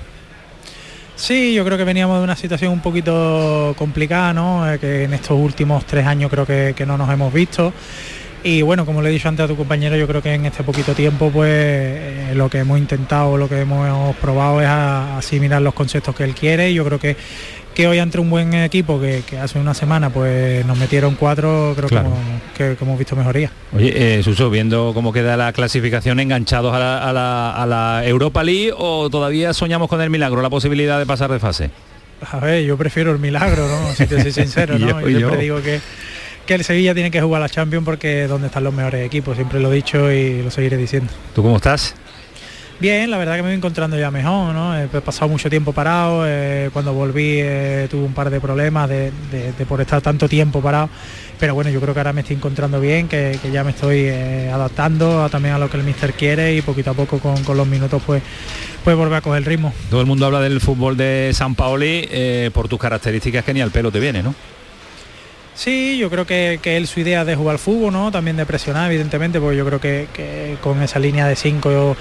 Sí, yo creo que veníamos de una situación un poquito complicada, ¿no? Eh, que en estos últimos tres años creo que, que no nos hemos visto. Y bueno, como le he dicho antes a tu compañero, yo creo que en este poquito tiempo, pues eh, lo que hemos intentado, lo que hemos probado es a- asimilar los conceptos que él quiere. Y yo creo que, que hoy ante un buen equipo que, que hace una semana pues nos metieron cuatro, creo Claro. que, hemos, que- que hemos visto mejoría. Oye, eh, Suso, viendo cómo queda la clasificación, ¿enganchados a la, a la- a la Europa League o todavía soñamos con el milagro, la posibilidad de pasar de fase? A ver, yo prefiero el milagro, ¿no? Si te soy sincero, ¿no? yo- Yo, siempre yo. digo que, que el Sevilla tiene que jugar la Champions porque es donde están los mejores equipos, siempre lo he dicho y lo seguiré diciendo. ¿Tú cómo estás? Bien, la verdad que me voy encontrando ya mejor, ¿no? He pasado mucho tiempo parado, eh, cuando volví eh, tuve un par de problemas de, de- de por estar tanto tiempo parado, pero bueno, yo creo que ahora me estoy encontrando bien, que, que ya me estoy eh, adaptando a- también a lo que el míster quiere y poquito a poco con, con los minutos pues, pues volver a coger el ritmo. Todo el mundo habla del fútbol de San Paoli eh, por tus características que ni al pelo te viene, ¿no? Sí, yo creo que, que él su idea de jugar fútbol, ¿no? También de presionar, evidentemente, porque yo creo que, que con esa línea de 5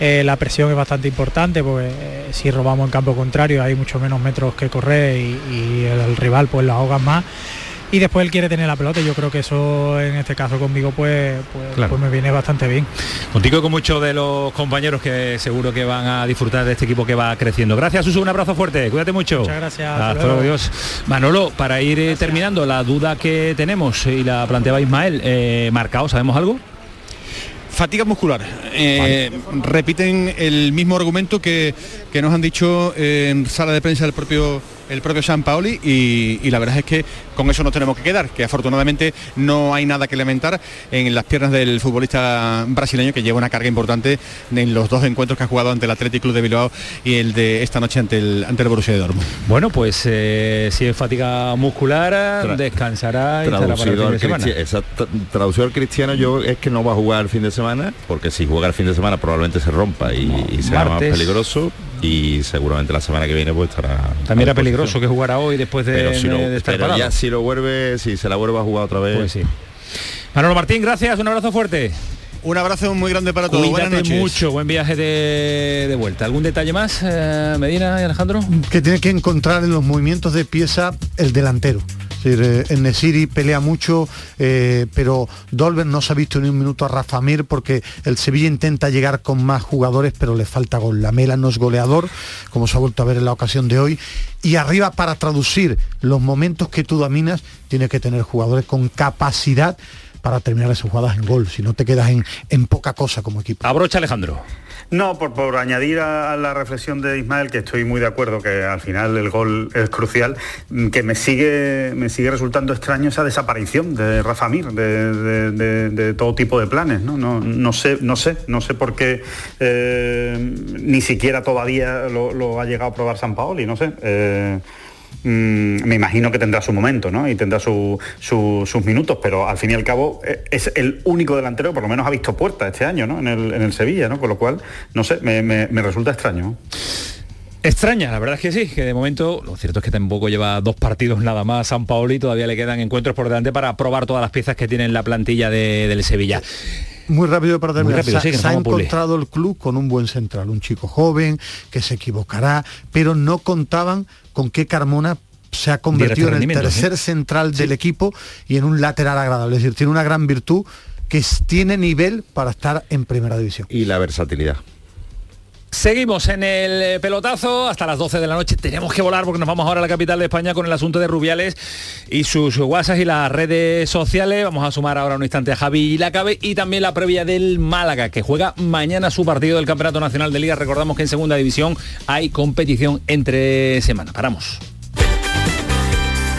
la presión es bastante importante, porque eh, si robamos en campo contrario hay mucho menos metros que correr y, el, rival pues lo ahoga más. Y después él quiere tener la pelota yo creo que eso en este caso conmigo pues, pues, Claro. pues me viene bastante bien. Contigo y con muchos de los compañeros que seguro que van a disfrutar de este equipo que va creciendo. Gracias, Suso, un abrazo fuerte, cuídate mucho. Muchas gracias, hasta luego. Manolo, para ir eh, terminando, la duda que tenemos y la planteaba Ismael, eh, marcado, ¿sabemos algo? Fatiga muscular. Eh, Repiten el mismo argumento que, que nos han dicho en sala de prensa del propio el propio San Paoli y, y la verdad es que con eso nos tenemos que quedar, que afortunadamente no hay nada que lamentar en las piernas del futbolista brasileño que lleva una carga importante en los dos encuentros que ha jugado ante el Athletic Club de Bilbao y el de esta noche ante el, ante el Borussia de Dortmund. Bueno, pues eh, si es fatiga muscular, descansará y estará para el Traducido fin al, de semana. traducido al cristiano yo es que no va a jugar el fin de semana porque si juega el fin de semana probablemente se rompa y, y sea más peligroso y seguramente la semana que viene pues estará También era peligroso que jugara hoy después de, pero, si lo- de estar pero parado. ya si lo vuelve si se la vuelve a jugar otra vez Pues sí. Manolo Martín, gracias, un abrazo fuerte. Un abrazo muy grande para todos. Buenas Cuídate noches. mucho, buen viaje de, de vuelta. ¿Algún detalle más, eh, Medina y Alejandro? que tiene que encontrar en los movimientos de pieza el delantero. Decir, eh, en Nesiri pelea mucho, eh, pero Dolber no se ha visto ni un minuto a Rafa Mir porque el Sevilla intenta llegar con más jugadores, pero le falta gol. La Mela no es goleador, como se ha vuelto a ver en la ocasión de hoy. Y arriba, para traducir los momentos que tú dominas, tiene que tener jugadores con capacidad para terminar esas jugadas en gol, si no te quedas en, en poca cosa como equipo. Abrocha Alejandro. No, por, por añadir a la reflexión de Ismael, que estoy muy de acuerdo, que al final el gol es crucial, mm, que me sigue, me sigue resultando extraño esa desaparición de Rafa Mir, de, de- de- de todo tipo de planes. No, no, no sé, no sé, no sé por qué eh, ni siquiera todavía lo, lo ha llegado a probar San Paoli, no sé. Eh, mm, me imagino que tendrá su momento ¿no? y tendrá su- su- sus minutos, pero al fin y al cabo eh, es el único delantero por lo menos ha visto puerta este año ¿no? en, el, Sevilla, ¿no? con lo cual, no sé, me, resulta extraño. Extraña, la verdad es que sí, que de momento lo cierto es que tampoco lleva dos partidos nada más San Paoli, todavía le quedan encuentros por delante para probar todas las piezas que tiene en la plantilla de- del Sevilla. Muy rápido para terminar. rápido, se sí, ha encontrado el club con un buen central, un chico joven que se equivocará, pero no contaban con que Carmona se ha convertido en el tercer ¿sí? central del equipo y en un lateral agradable. Es decir, tiene una gran virtud que tiene nivel para estar en primera división. y la versatilidad Seguimos en el eh, pelotazo hasta las 12 de la noche. Tenemos que volar porque nos vamos ahora a la capital de España con el asunto de Rubiales y sus WhatsApp y las redes sociales. Vamos a sumar ahora un instante a Javi Lacabe y también la previa del Málaga, que juega mañana su partido del Campeonato Nacional de Liga. Recordamos que en segunda división hay competición entre semana. Paramos.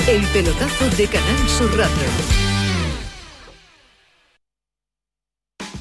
El pelotazo de Canal Sur Radio.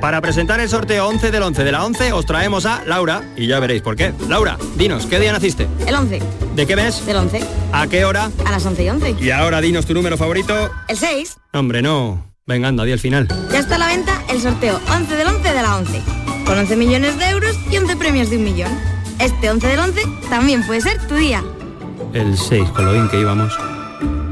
Para presentar el sorteo 11 del 11 de la 11 os traemos a Laura y ya veréis por qué. Laura, dinos, ¿qué día naciste? El 11. ¿De qué mes? Del 11. ¿A qué hora? A las 11 y 11. Y ahora dinos tu número favorito. El 6. Hombre, no. Venga, anda, di el final. Ya está a la venta el sorteo 11 del 11 de la 11. Con 11 millones de euros y 11 premios de un millón. Este 11 del 11 también puede ser tu día. El 6, con lo bien que íbamos.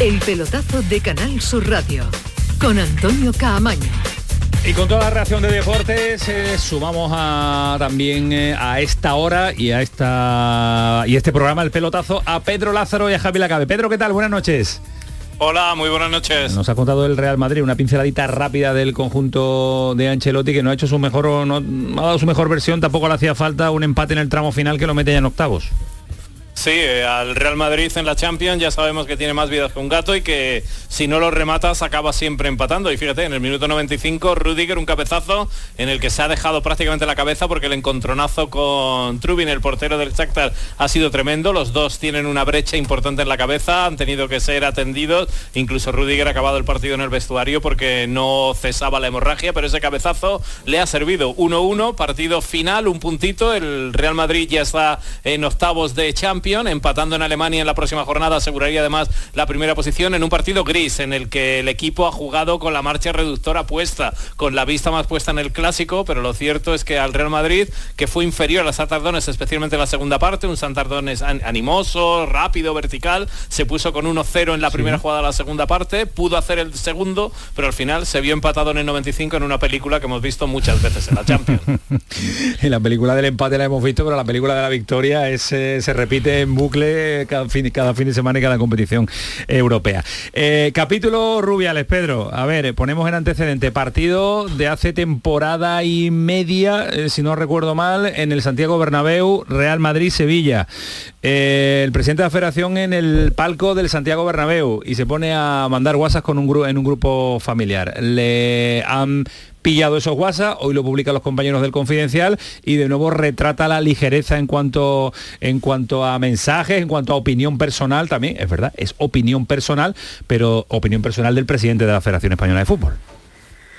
El pelotazo de Canal Sur Radio. Con Antonio Caamaño. Y con toda la reacción de deportes eh, sumamos a, también eh, a esta hora y a esta y este programa el pelotazo a Pedro Lázaro y a Javi Lacabe. Pedro, ¿qué tal? Buenas noches. Hola, muy buenas noches. Nos ha contado el Real Madrid una pinceladita rápida del conjunto de Ancelotti que no ha hecho su mejor no, no ha dado su mejor versión, tampoco le hacía falta un empate en el tramo final que lo mete ya en octavos. Sí, eh, al Real Madrid en la Champions ya sabemos que tiene más vidas que un gato y que si no lo rematas acaba siempre empatando. Y fíjate, en el minuto 95 Rudiger un cabezazo en el que se ha dejado prácticamente la cabeza porque el encontronazo con Trubin, el portero del Shakhtar, ha sido tremendo. Los dos tienen una brecha importante en la cabeza, han tenido que ser atendidos. Incluso Rudiger ha acabado el partido en el vestuario porque no cesaba la hemorragia, pero ese cabezazo le ha servido 1-1, partido final, un puntito. El Real Madrid ya está en octavos de Champions empatando en Alemania en la próxima jornada, aseguraría además la primera posición en un partido gris en el que el equipo ha jugado con la marcha reductora puesta, con la vista más puesta en el clásico, pero lo cierto es que al Real Madrid, que fue inferior a Santardones, especialmente en la segunda parte, un Santardones animoso, rápido, vertical, se puso con 1-0 en la primera jugada de la segunda parte, pudo hacer el segundo, pero al final se vio empatado en el 95 en una película que hemos visto muchas veces en la Champions. en la película del empate la hemos visto, pero la película de la victoria es, eh, se repite en bucle cada fin, de semana y cada competición europea. Eh, capítulo Rubiales, Pedro. A ver, ponemos en antecedente partido de hace temporada y media, eh, si no recuerdo mal, en el Santiago Bernabéu, Real Madrid-Sevilla. Eh, el presidente de la federación en el palco del Santiago Bernabéu y se pone a mandar WhatsApp con un en un grupo familiar. Le han pillado esos WhatsApp, hoy lo publican los compañeros del Confidencial y de nuevo retrata la ligereza en cuanto, en cuanto a mensajes, en cuanto a opinión personal también, es verdad, es opinión personal, pero opinión personal del presidente de la Federación Española de Fútbol.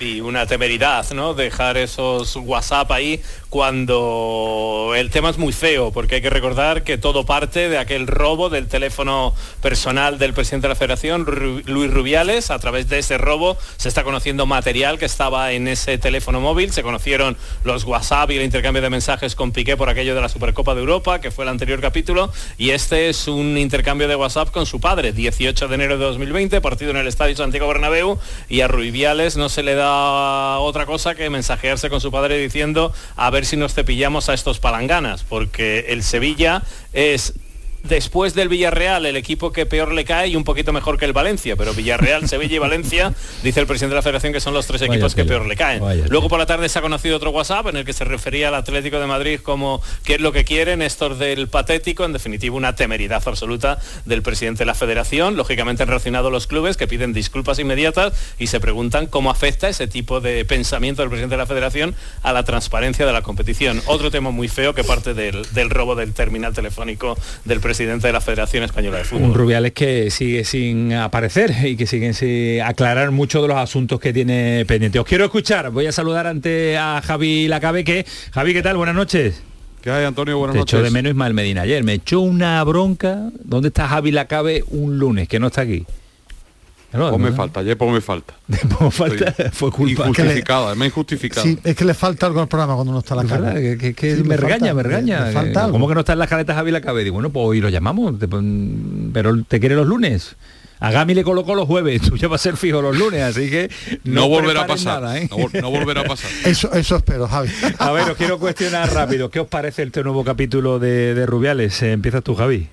Y una temeridad, ¿no? Dejar esos WhatsApp ahí cuando el tema es muy feo, porque hay que recordar que todo parte de aquel robo del teléfono personal del presidente de la Federación, Luis Rubiales. A través de ese robo se está conociendo material que estaba en ese teléfono móvil. Se conocieron los WhatsApp y el intercambio de mensajes con Piqué por aquello de la Supercopa de Europa, que fue el anterior capítulo. Y este es un intercambio de WhatsApp con su padre, 18 de enero de 2020, partido en el Estadio Santiago Bernabéu. Y a Rubiales no se le da otra cosa que mensajearse con su padre diciendo a ver si nos cepillamos a estos palanganas, porque el Sevilla es después del Villarreal el equipo que peor le cae y un poquito mejor que el Valencia, pero Villarreal, Sevilla y Valencia, dice el presidente de la federación que son los tres equipos que peor le caen. Luego por la tarde se ha conocido otro WhatsApp en el que se refería al Atlético de Madrid como qué es lo que quieren, estos del patético, en definitiva una temeridad absoluta del presidente de la federación. Lógicamente han reaccionado los clubes que piden disculpas inmediatas y se preguntan cómo afecta ese tipo de pensamiento del presidente de la federación a la transparencia de la competición. Otro tema muy feo que parte del, del robo del terminal telefónico del presidente presidente de la Federación Española de Fútbol. Un Rubiales que sigue sin aparecer y que sigue sin aclarar muchos de los asuntos que tiene pendiente. Os quiero escuchar, voy a saludar ante a Javi Lacabe, que Javi, ¿qué tal? Buenas noches. ¿Qué hay, Antonio? Buenas Te noches. echó de menos Ismael Medina ayer. Me echó una bronca. ¿Dónde está Javi Lacabe un lunes? Que no está aquí. Pues me falta, ayer pues me falta. falta fue culpa. Injustificada, me injustificado. Sí, es que le falta algo al programa cuando no está la cara. Que, que- que Sí, me falta- regaña, me regaña. falta algo. ¿Cómo que no está en la caleta Javi Lacabe? Digo, bueno, pues hoy lo llamamos. Pero te quiere los lunes. A Gami le colocó los jueves, tú ya va a ser fijo los lunes, así que No volverá a pasar, nada, ¿eh? no vol- no volverá a pasar. Eso, eso espero, Javi. A ver, os quiero cuestionar rápido. ¿Qué os parece este nuevo capítulo de, de Rubiales? Eh, empiezas tú, Javi.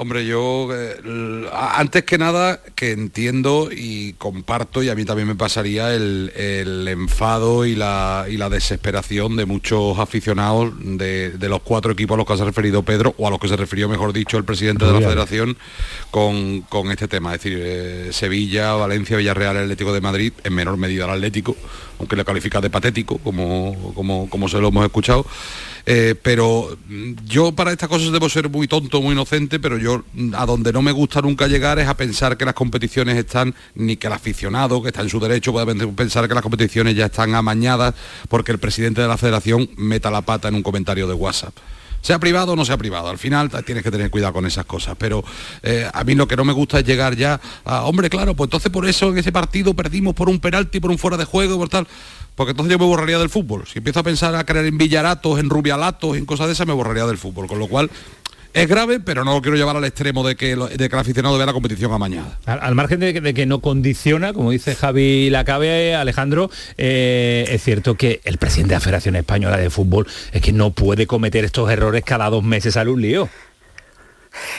Hombre, yo eh, antes que nada que entiendo y comparto y a mí también me pasaría el, el enfado y la, y la desesperación de muchos aficionados de, de los cuatro equipos a los que se ha referido Pedro o a los que se refirió, mejor dicho, el presidente de la federación con, con este tema. Es decir, eh, Sevilla, Valencia, Villarreal, Atlético de Madrid, en menor medida el Atlético, aunque le califica de patético, como, como, como se lo hemos escuchado. Eh, pero mm, yo para estas cosas debo ser muy tonto, muy inocente, pero yo mm, a donde no me gusta nunca llegar es a pensar que las competiciones están, ni que el aficionado, que está en su derecho, puede pen- pensar que las competiciones ya están amañadas porque el presidente de la federación meta la pata en un comentario de WhatsApp. Sea privado o no sea privado, al final tienes que tener cuidado con esas cosas. Pero eh, a mí lo que no me gusta es llegar ya a, hombre, claro, pues entonces por eso en ese partido perdimos por un penalti, por un fuera de juego, por tal. Porque entonces yo me borraría del fútbol. Si empiezo a pensar a creer en villaratos, en rubialatos, en cosas de esas, me borraría del fútbol. Con lo cual es grave, pero no lo quiero llevar al extremo de que, el aficionado vea la competición amañada. Al, al margen de, que- no condiciona, como dice Javi Lacabe, Alejandro, eh, es cierto que el presidente de la Federación Española de Fútbol es que no puede cometer estos errores cada dos meses sale un lío.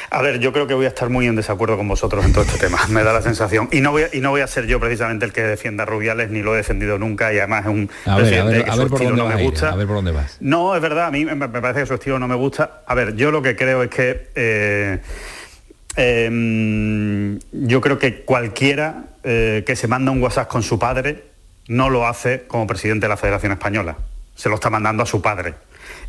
A ver, yo creo que voy a estar muy en desacuerdo con vosotros en todo este tema, me da la sensación. Y no voy a, y no voy a ser yo precisamente el que defienda a Rubiales, ni lo he defendido nunca, y además es un A ver, a presidente ver, que a su estilo no me ir, gusta. a ver por dónde vas. No, es verdad, a mí me me parece que su estilo no me gusta. A ver, yo lo que creo es que eh, eh, yo creo que cualquiera eh, que se manda un WhatsApp con su padre no lo hace como presidente de la Federación Española. Se lo está mandando a su padre.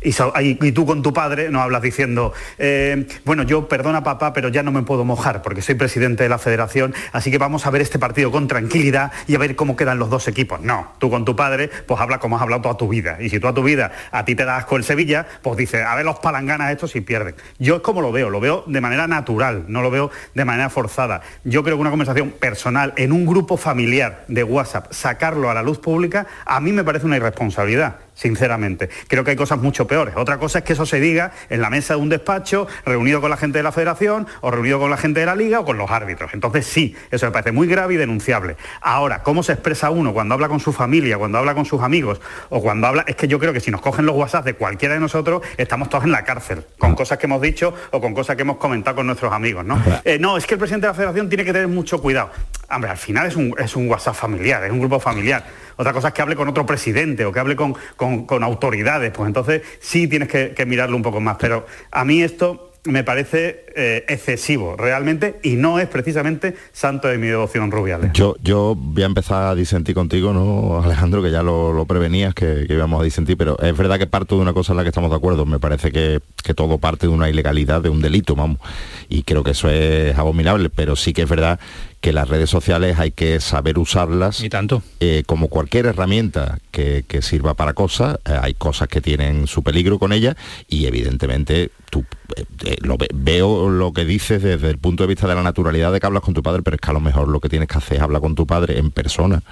Y, tú con tu padre no hablas diciendo, eh, bueno, yo perdona papá, pero ya no me puedo mojar porque soy presidente de la federación, así que vamos a ver este partido con tranquilidad y a ver cómo quedan los dos equipos. No, tú con tu padre, pues habla como has hablado toda tu vida. Y si toda tu vida a ti te da asco el Sevilla, pues dices, a ver los palanganas estos si pierden. Yo es como lo veo, lo veo de manera natural, no lo veo de manera forzada. Yo creo que una conversación personal en un grupo familiar de WhatsApp, sacarlo a la luz pública, a mí me parece una irresponsabilidad sinceramente. Creo que hay cosas mucho peores. Otra cosa es que eso se diga en la mesa de un despacho, reunido con la gente de la federación, o reunido con la gente de la liga, o con los árbitros. Entonces sí, eso me parece muy grave y denunciable. Ahora, ¿cómo se expresa uno cuando habla con su familia, cuando habla con sus amigos, o cuando habla... Es que yo creo que si nos cogen los WhatsApp de cualquiera de nosotros, estamos todos en la cárcel, con cosas que hemos dicho o con cosas que hemos comentado con nuestros amigos, ¿no? Eh, no, es que el presidente de la federación tiene que tener mucho cuidado. Hombre, al final es un, es un WhatsApp familiar, es un grupo familiar. Otra cosa es que hable con otro presidente o que hable con, con- autoridades, pues entonces sí tienes que, mirarlo un poco más. Pero a mí esto me parece eh, excesivo realmente y no es precisamente santo de mi devoción Rubiales. Yo, yo voy a empezar a disentir contigo, ¿no, Alejandro? Que ya lo, prevenías que, íbamos a disentir, pero es verdad que parto de una cosa en la que estamos de acuerdo. Me parece que, que todo parte de una ilegalidad, de un delito, vamos. Y creo que eso es abominable, pero sí que es verdad que las redes sociales hay que saber usarlas. Y tanto. Eh, como cualquier herramienta que, sirva para cosas, eh, hay cosas que tienen su peligro con ellas y evidentemente tú eh, lo veo lo que dices desde el punto de vista de la naturalidad de que hablas con tu padre, pero es que a lo mejor lo que tienes que hacer es hablar con tu padre en persona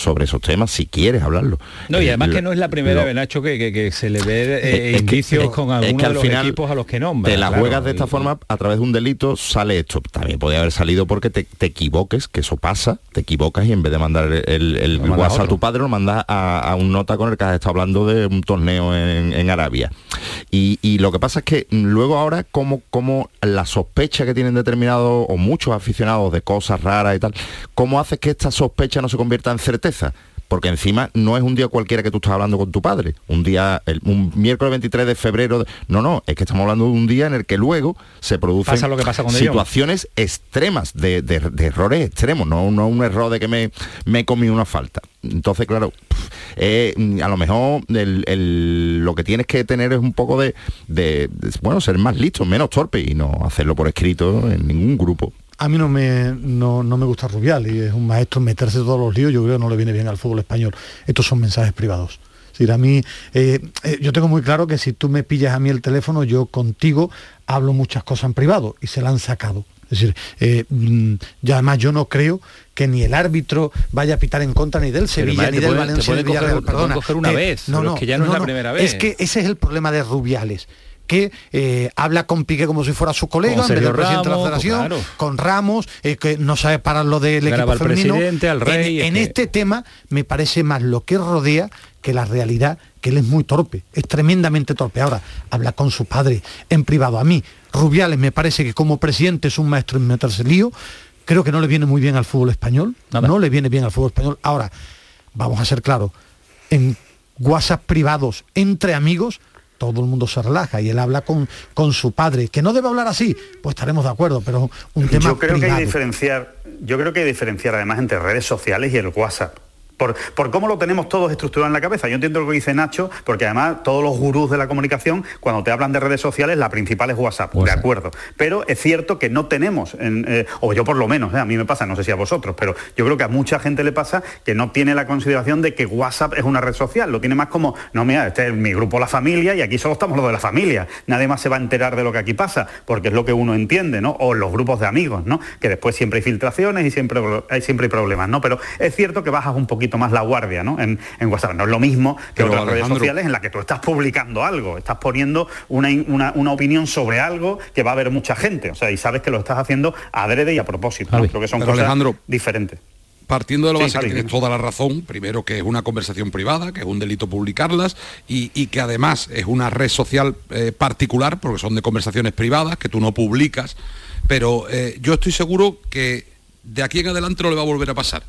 sobre esos temas si quieres hablarlo. No, y además que no es la primera vez, Nacho, que, se le ve eh, indicios con algunos de los equipos a los que nombra. Te la juegas de esta forma, a través de un delito sale esto. También podría haber salido porque te, equivoques, que eso pasa, te equivocas y en vez de mandar el, WhatsApp a, tu padre, lo mandas a, un nota con el que has estado hablando de un torneo en, Arabia. Y, lo que pasa es que luego ahora, como, como la sospecha que tienen determinados o muchos aficionados de cosas raras y tal, ¿cómo haces que esta sospecha no se convierta en certeza? Porque encima no es un día cualquiera que tú estás hablando con tu padre, un día, un miércoles 23 de febrero, no, no, es que estamos hablando de un día en el que luego se producen situaciones extremas, de, errores extremos, no, no un error de que me, me comí una falta. Entonces, claro, eh, a lo mejor lo que tienes que tener es un poco de, de, bueno, ser más listo, menos torpe y no hacerlo por escrito en ningún grupo a mí no me, no, me gusta Rubial y es un maestro meterse todos los líos, yo creo que no le viene bien al fútbol español. Estos son mensajes privados. Es a mí, eh, eh, yo tengo muy claro que si tú me pillas a mí el teléfono, yo contigo hablo muchas cosas en privado y se la han sacado. Es decir, eh, mm, y además yo no creo que ni el árbitro vaya a pitar en contra ni del Sevilla ni del Valencia ni Villarreal. Perdona, una vez, no, no, que ya no, es la primera vez. Es que ese es el problema de Rubiales que eh, habla con Piqué como si fuera su colega, en vez del presidente de la federación, con Ramos, eh, que no sabe parar lo del equipo femenino. al rey, en, este tema me parece más lo que rodea que la realidad, que él es muy torpe, es tremendamente torpe. Ahora, habla con su padre en privado. A mí, Rubiales me parece que como presidente es un maestro en meterse lío, creo que no le viene muy bien al fútbol español, no le viene bien al fútbol español. Ahora, vamos a ser claros, en WhatsApp privados entre amigos, todo el mundo se relaja y él habla con, con su padre. Que no debe hablar así, pues estaremos de acuerdo, pero un tema Yo creo que hay que diferenciar, yo creo que hay que diferenciar además entre redes sociales y el WhatsApp por, cómo lo tenemos todos estructurado en la cabeza. Yo entiendo lo que dice Nacho, porque además todos los gurús de la comunicación, cuando te hablan de redes sociales, la principal es WhatsApp, de acuerdo. Pero es cierto que no tenemos, eh, o yo por lo menos, eh, a mí me pasa, no sé si a vosotros, pero yo creo que a mucha gente le pasa que no tiene la consideración de que WhatsApp es una red social, lo tiene más como, no, mira, este es mi grupo La Familia y aquí solo estamos los de la familia, nadie más se va a enterar de lo que aquí pasa, porque es lo que uno entiende, ¿no? O los grupos de amigos, ¿no? Que después siempre hay filtraciones y siempre hay, siempre hay problemas, ¿no? Pero es cierto que bajas un poquito más la guardia ¿no? en, WhatsApp. No es lo mismo que otras redes sociales en las que tú estás publicando algo, estás poniendo una, opinión sobre algo que va a haber mucha gente. O sea, y sabes que lo estás haciendo adrede y a propósito. Creo que son cosas diferentes partiendo de lo básico, que tienes toda la razón, primero que es una conversación privada, que es un delito publicarlas y, que además es una red social eh, particular, porque son de conversaciones privadas, que tú no publicas, pero eh, yo estoy seguro que de aquí en adelante no le va a volver a pasar.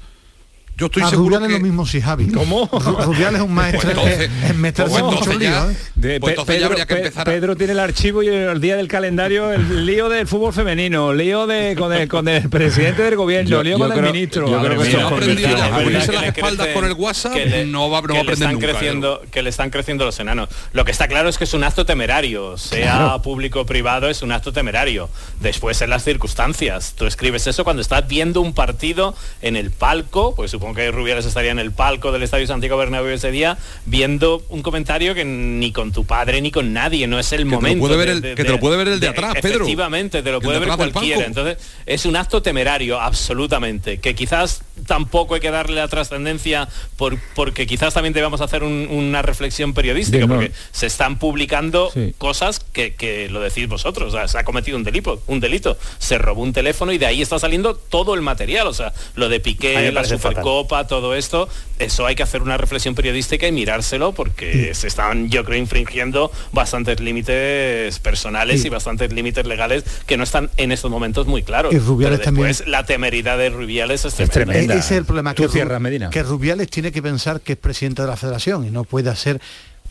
Yo estoy seguro que... es lo mismo si Javi. ¿Cómo? Rubial es un maestro en, meterse en muchos líos. ¿eh? pues Pedro, ya que empezar Pedro tiene el archivo y el día del calendario el lío del fútbol femenino, lío de con el, con el presidente del gobierno, lío con el ministro. Yo creo que si no aprendido ya a ponerse las espaldas con el WhatsApp, no va, no va a aprender nunca. Creciendo, que le están creciendo los enanos. Lo que está claro es que es un acto temerario, sea público o privado, es un acto temerario. Después en las circunstancias. Tú escribes eso cuando estás viendo un partido en el palco, pues supongo que Rubiales estaría en el palco del Estadio Santiago Bernabéu ese día viendo un comentario que ni con tu padre ni con nadie, no es el momento. que te lo puede ver el de, atrás, Pedro. Efectivamente, te lo puede ver cualquiera. Entonces, es un acto temerario, absolutamente, que quizás tampoco hay que darle la trascendencia por, porque quizás también debamos hacer una reflexión periodística, porque se están publicando cosas que, lo decís vosotros, se ha cometido un delito, un delito, se robó un teléfono y de ahí está saliendo todo el material, o sea, lo de Piqué, la Supercopa, todo esto, eso hay que hacer una reflexión periodística y mirárselo porque se están, yo creo, infringiendo bastantes límites personales y bastantes límites legales que no están en estos momentos muy claros. Y Rubiales también. La temeridad de Rubiales es, Ese es el problema, que, Medina. que Rubiales tiene que pensar que es presidente de la federación y no puede hacer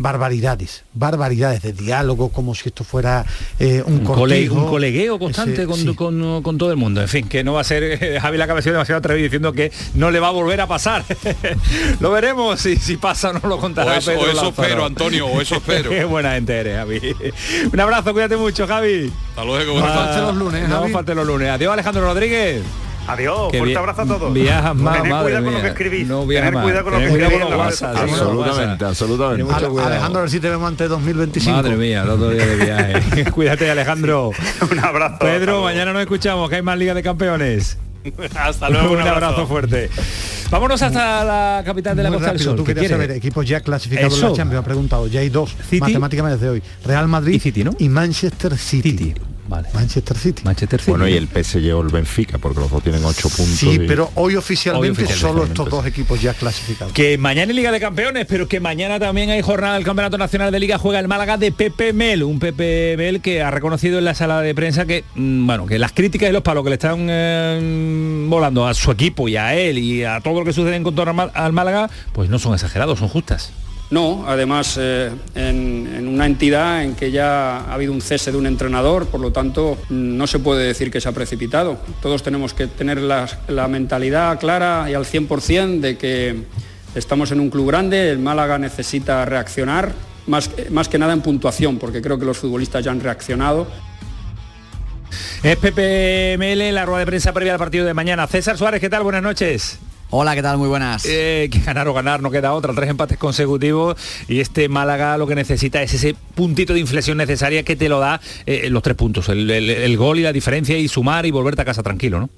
barbaridades, barbaridades de diálogo, como si esto fuera eh, un, un, cortijo. un colegueo constante Ese- con, sí. con- con todo el mundo. En fin, que no va a ser eh, Javi la cabeza demasiado atrevido diciendo que no le va a volver a pasar. lo veremos si, si pasa o no lo contará O eso- Pedro o eso Lázaro. espero, Antonio, o eso espero. Qué buena gente eres, Javi. Un abrazo, cuídate mucho, Javi. Hasta luego. No falte los lunes, No Javi. los lunes. Adiós, Alejandro Rodríguez. Adiós, Que fuerte abrazo a todos. Viajas más, Tener madre cuidado con lo que escribís. No más. cuidado con lo que escribís WhatsApp, Absolutamente, absolutamente. Alejandro, a ver si te vemos antes de 2025. Madre mía, el otro día de viaje. Cuídate, Alejandro. Un abrazo. Pedro, mañana nos escuchamos, que hay más Liga de Campeones. Hasta luego. un abrazo fuerte. Vámonos hasta la capital de la Costa del Sol. tú ¿Qué querías quieres? saber equipos ya clasificados en la Champions, ha preguntado. Ya hay dos, City. matemáticamente desde hoy. Real Madrid Y City, ¿no? y Manchester City. City. Vale. Manchester City. Manchester City. Bueno, y el PSG o el Benfica, porque los dos tienen ocho puntos. Sí, y- pero hoy oficialmente, Hoy oficialmente, solo estos dos equipos ya clasificados. Que mañana hay Liga de Campeones, pero que mañana también hay jornada del Campeonato Nacional de Liga, juega el Málaga de Pepe Mel, un Pepe Mel que ha reconocido en la sala de prensa que, mm, bueno, que las críticas y los palos que le están eh, volando a su equipo y a él y a todo lo que sucede en contorno al Málaga, pues no son exagerados, son justas. No, además eh, en, una entidad en que ya ha habido un cese de un entrenador, por lo tanto no se puede decir que se ha precipitado. Todos tenemos que tener la, la mentalidad clara y al 100% de que estamos en un club grande, el Málaga necesita reaccionar, más, más que nada en puntuación, porque creo que los futbolistas ya han reaccionado. Es en la rueda de prensa previa al partido de mañana. César Suárez, ¿qué tal? Buenas noches. Hola, ¿qué tal? Muy buenas. Eh, que ganar o ganar no queda otra, tres empates consecutivos y este Málaga lo que necesita es ese puntito de inflexión necesaria que te lo da eh, los tres puntos, el, el- el gol y la diferencia y sumar y volverte a casa tranquilo, ¿no?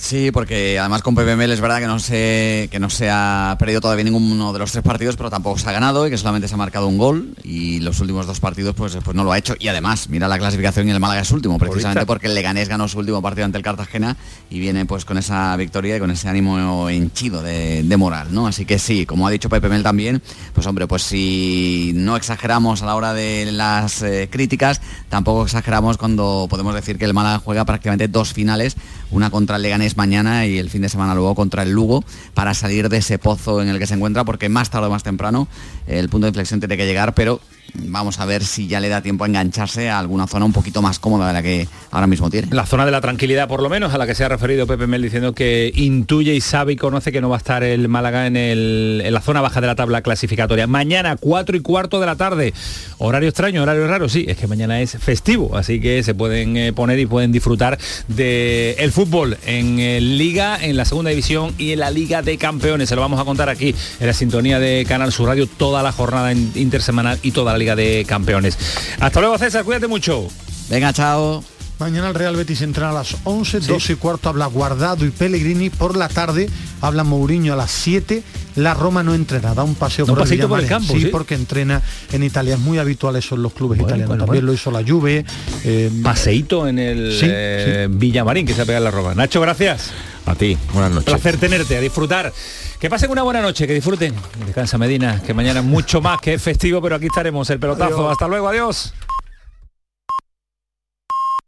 Sí, porque además con PPML es verdad que no se que no se ha perdido todavía ninguno de los tres partidos, pero tampoco se ha ganado y que solamente se ha marcado un gol y los últimos dos partidos pues, pues no lo ha hecho. Y además, mira la clasificación y el Málaga es último, precisamente porque el Leganés ganó su último partido ante el Cartagena y viene pues con esa victoria y con ese ánimo henchido de, de moral, ¿no? Así que sí, como ha dicho Pepe Mel también, pues hombre, pues si no exageramos a la hora de las eh, críticas, tampoco exageramos cuando podemos decir que el Málaga juega prácticamente dos finales, una contra el Leganés mañana y el fin de semana luego contra el Lugo, para salir de ese pozo en el que se encuentra, porque más tarde o más temprano el punto de inflexión tiene que llegar, pero vamos a ver si ya le da tiempo a engancharse a alguna zona un poquito más cómoda de la que ahora mismo tiene. La zona de la tranquilidad, por lo menos, a la que se ha referido Pepe Mel diciendo que intuye y sabe y conoce que no va a estar el Málaga en, la zona baja de la tabla clasificatoria. Mañana, 4 y cuarto de la tarde. Horario extraño, horario raro, sí, es que mañana es festivo, así que se pueden eh, poner y pueden disfrutar del el fútbol en eh, Liga, en la segunda división y en la Liga de Campeones. Se lo vamos a contar aquí en la sintonía de Canal Sur Radio toda la jornada in- intersemanal y toda la Liga de Campeones. Hasta luego, César, cuídate mucho. Venga, chao. Mañana el Real Betis entra a las 11, 12 y cuarto habla Guardado y Pellegrini. Por la tarde habla Mourinho a las 7. La Roma no entrena, da un paseo Da un por, el por campo, sí, sí. porque entrena en Italia. Es muy habitual eso en los clubes Bueno, italianos. bueno, También bueno. lo hizo la Juve. eh, paseíto en el Sí, eh, Villamarín que se ha pegado la ropa. Nacho, gracias. A ti, buenas noches. Placer tenerte, a disfrutar. Que pasen una buena noche, que disfruten. Descansa Medina, que mañana mucho más que es festivo, pero aquí estaremos. El pelotazo. Adiós. Hasta luego, adiós.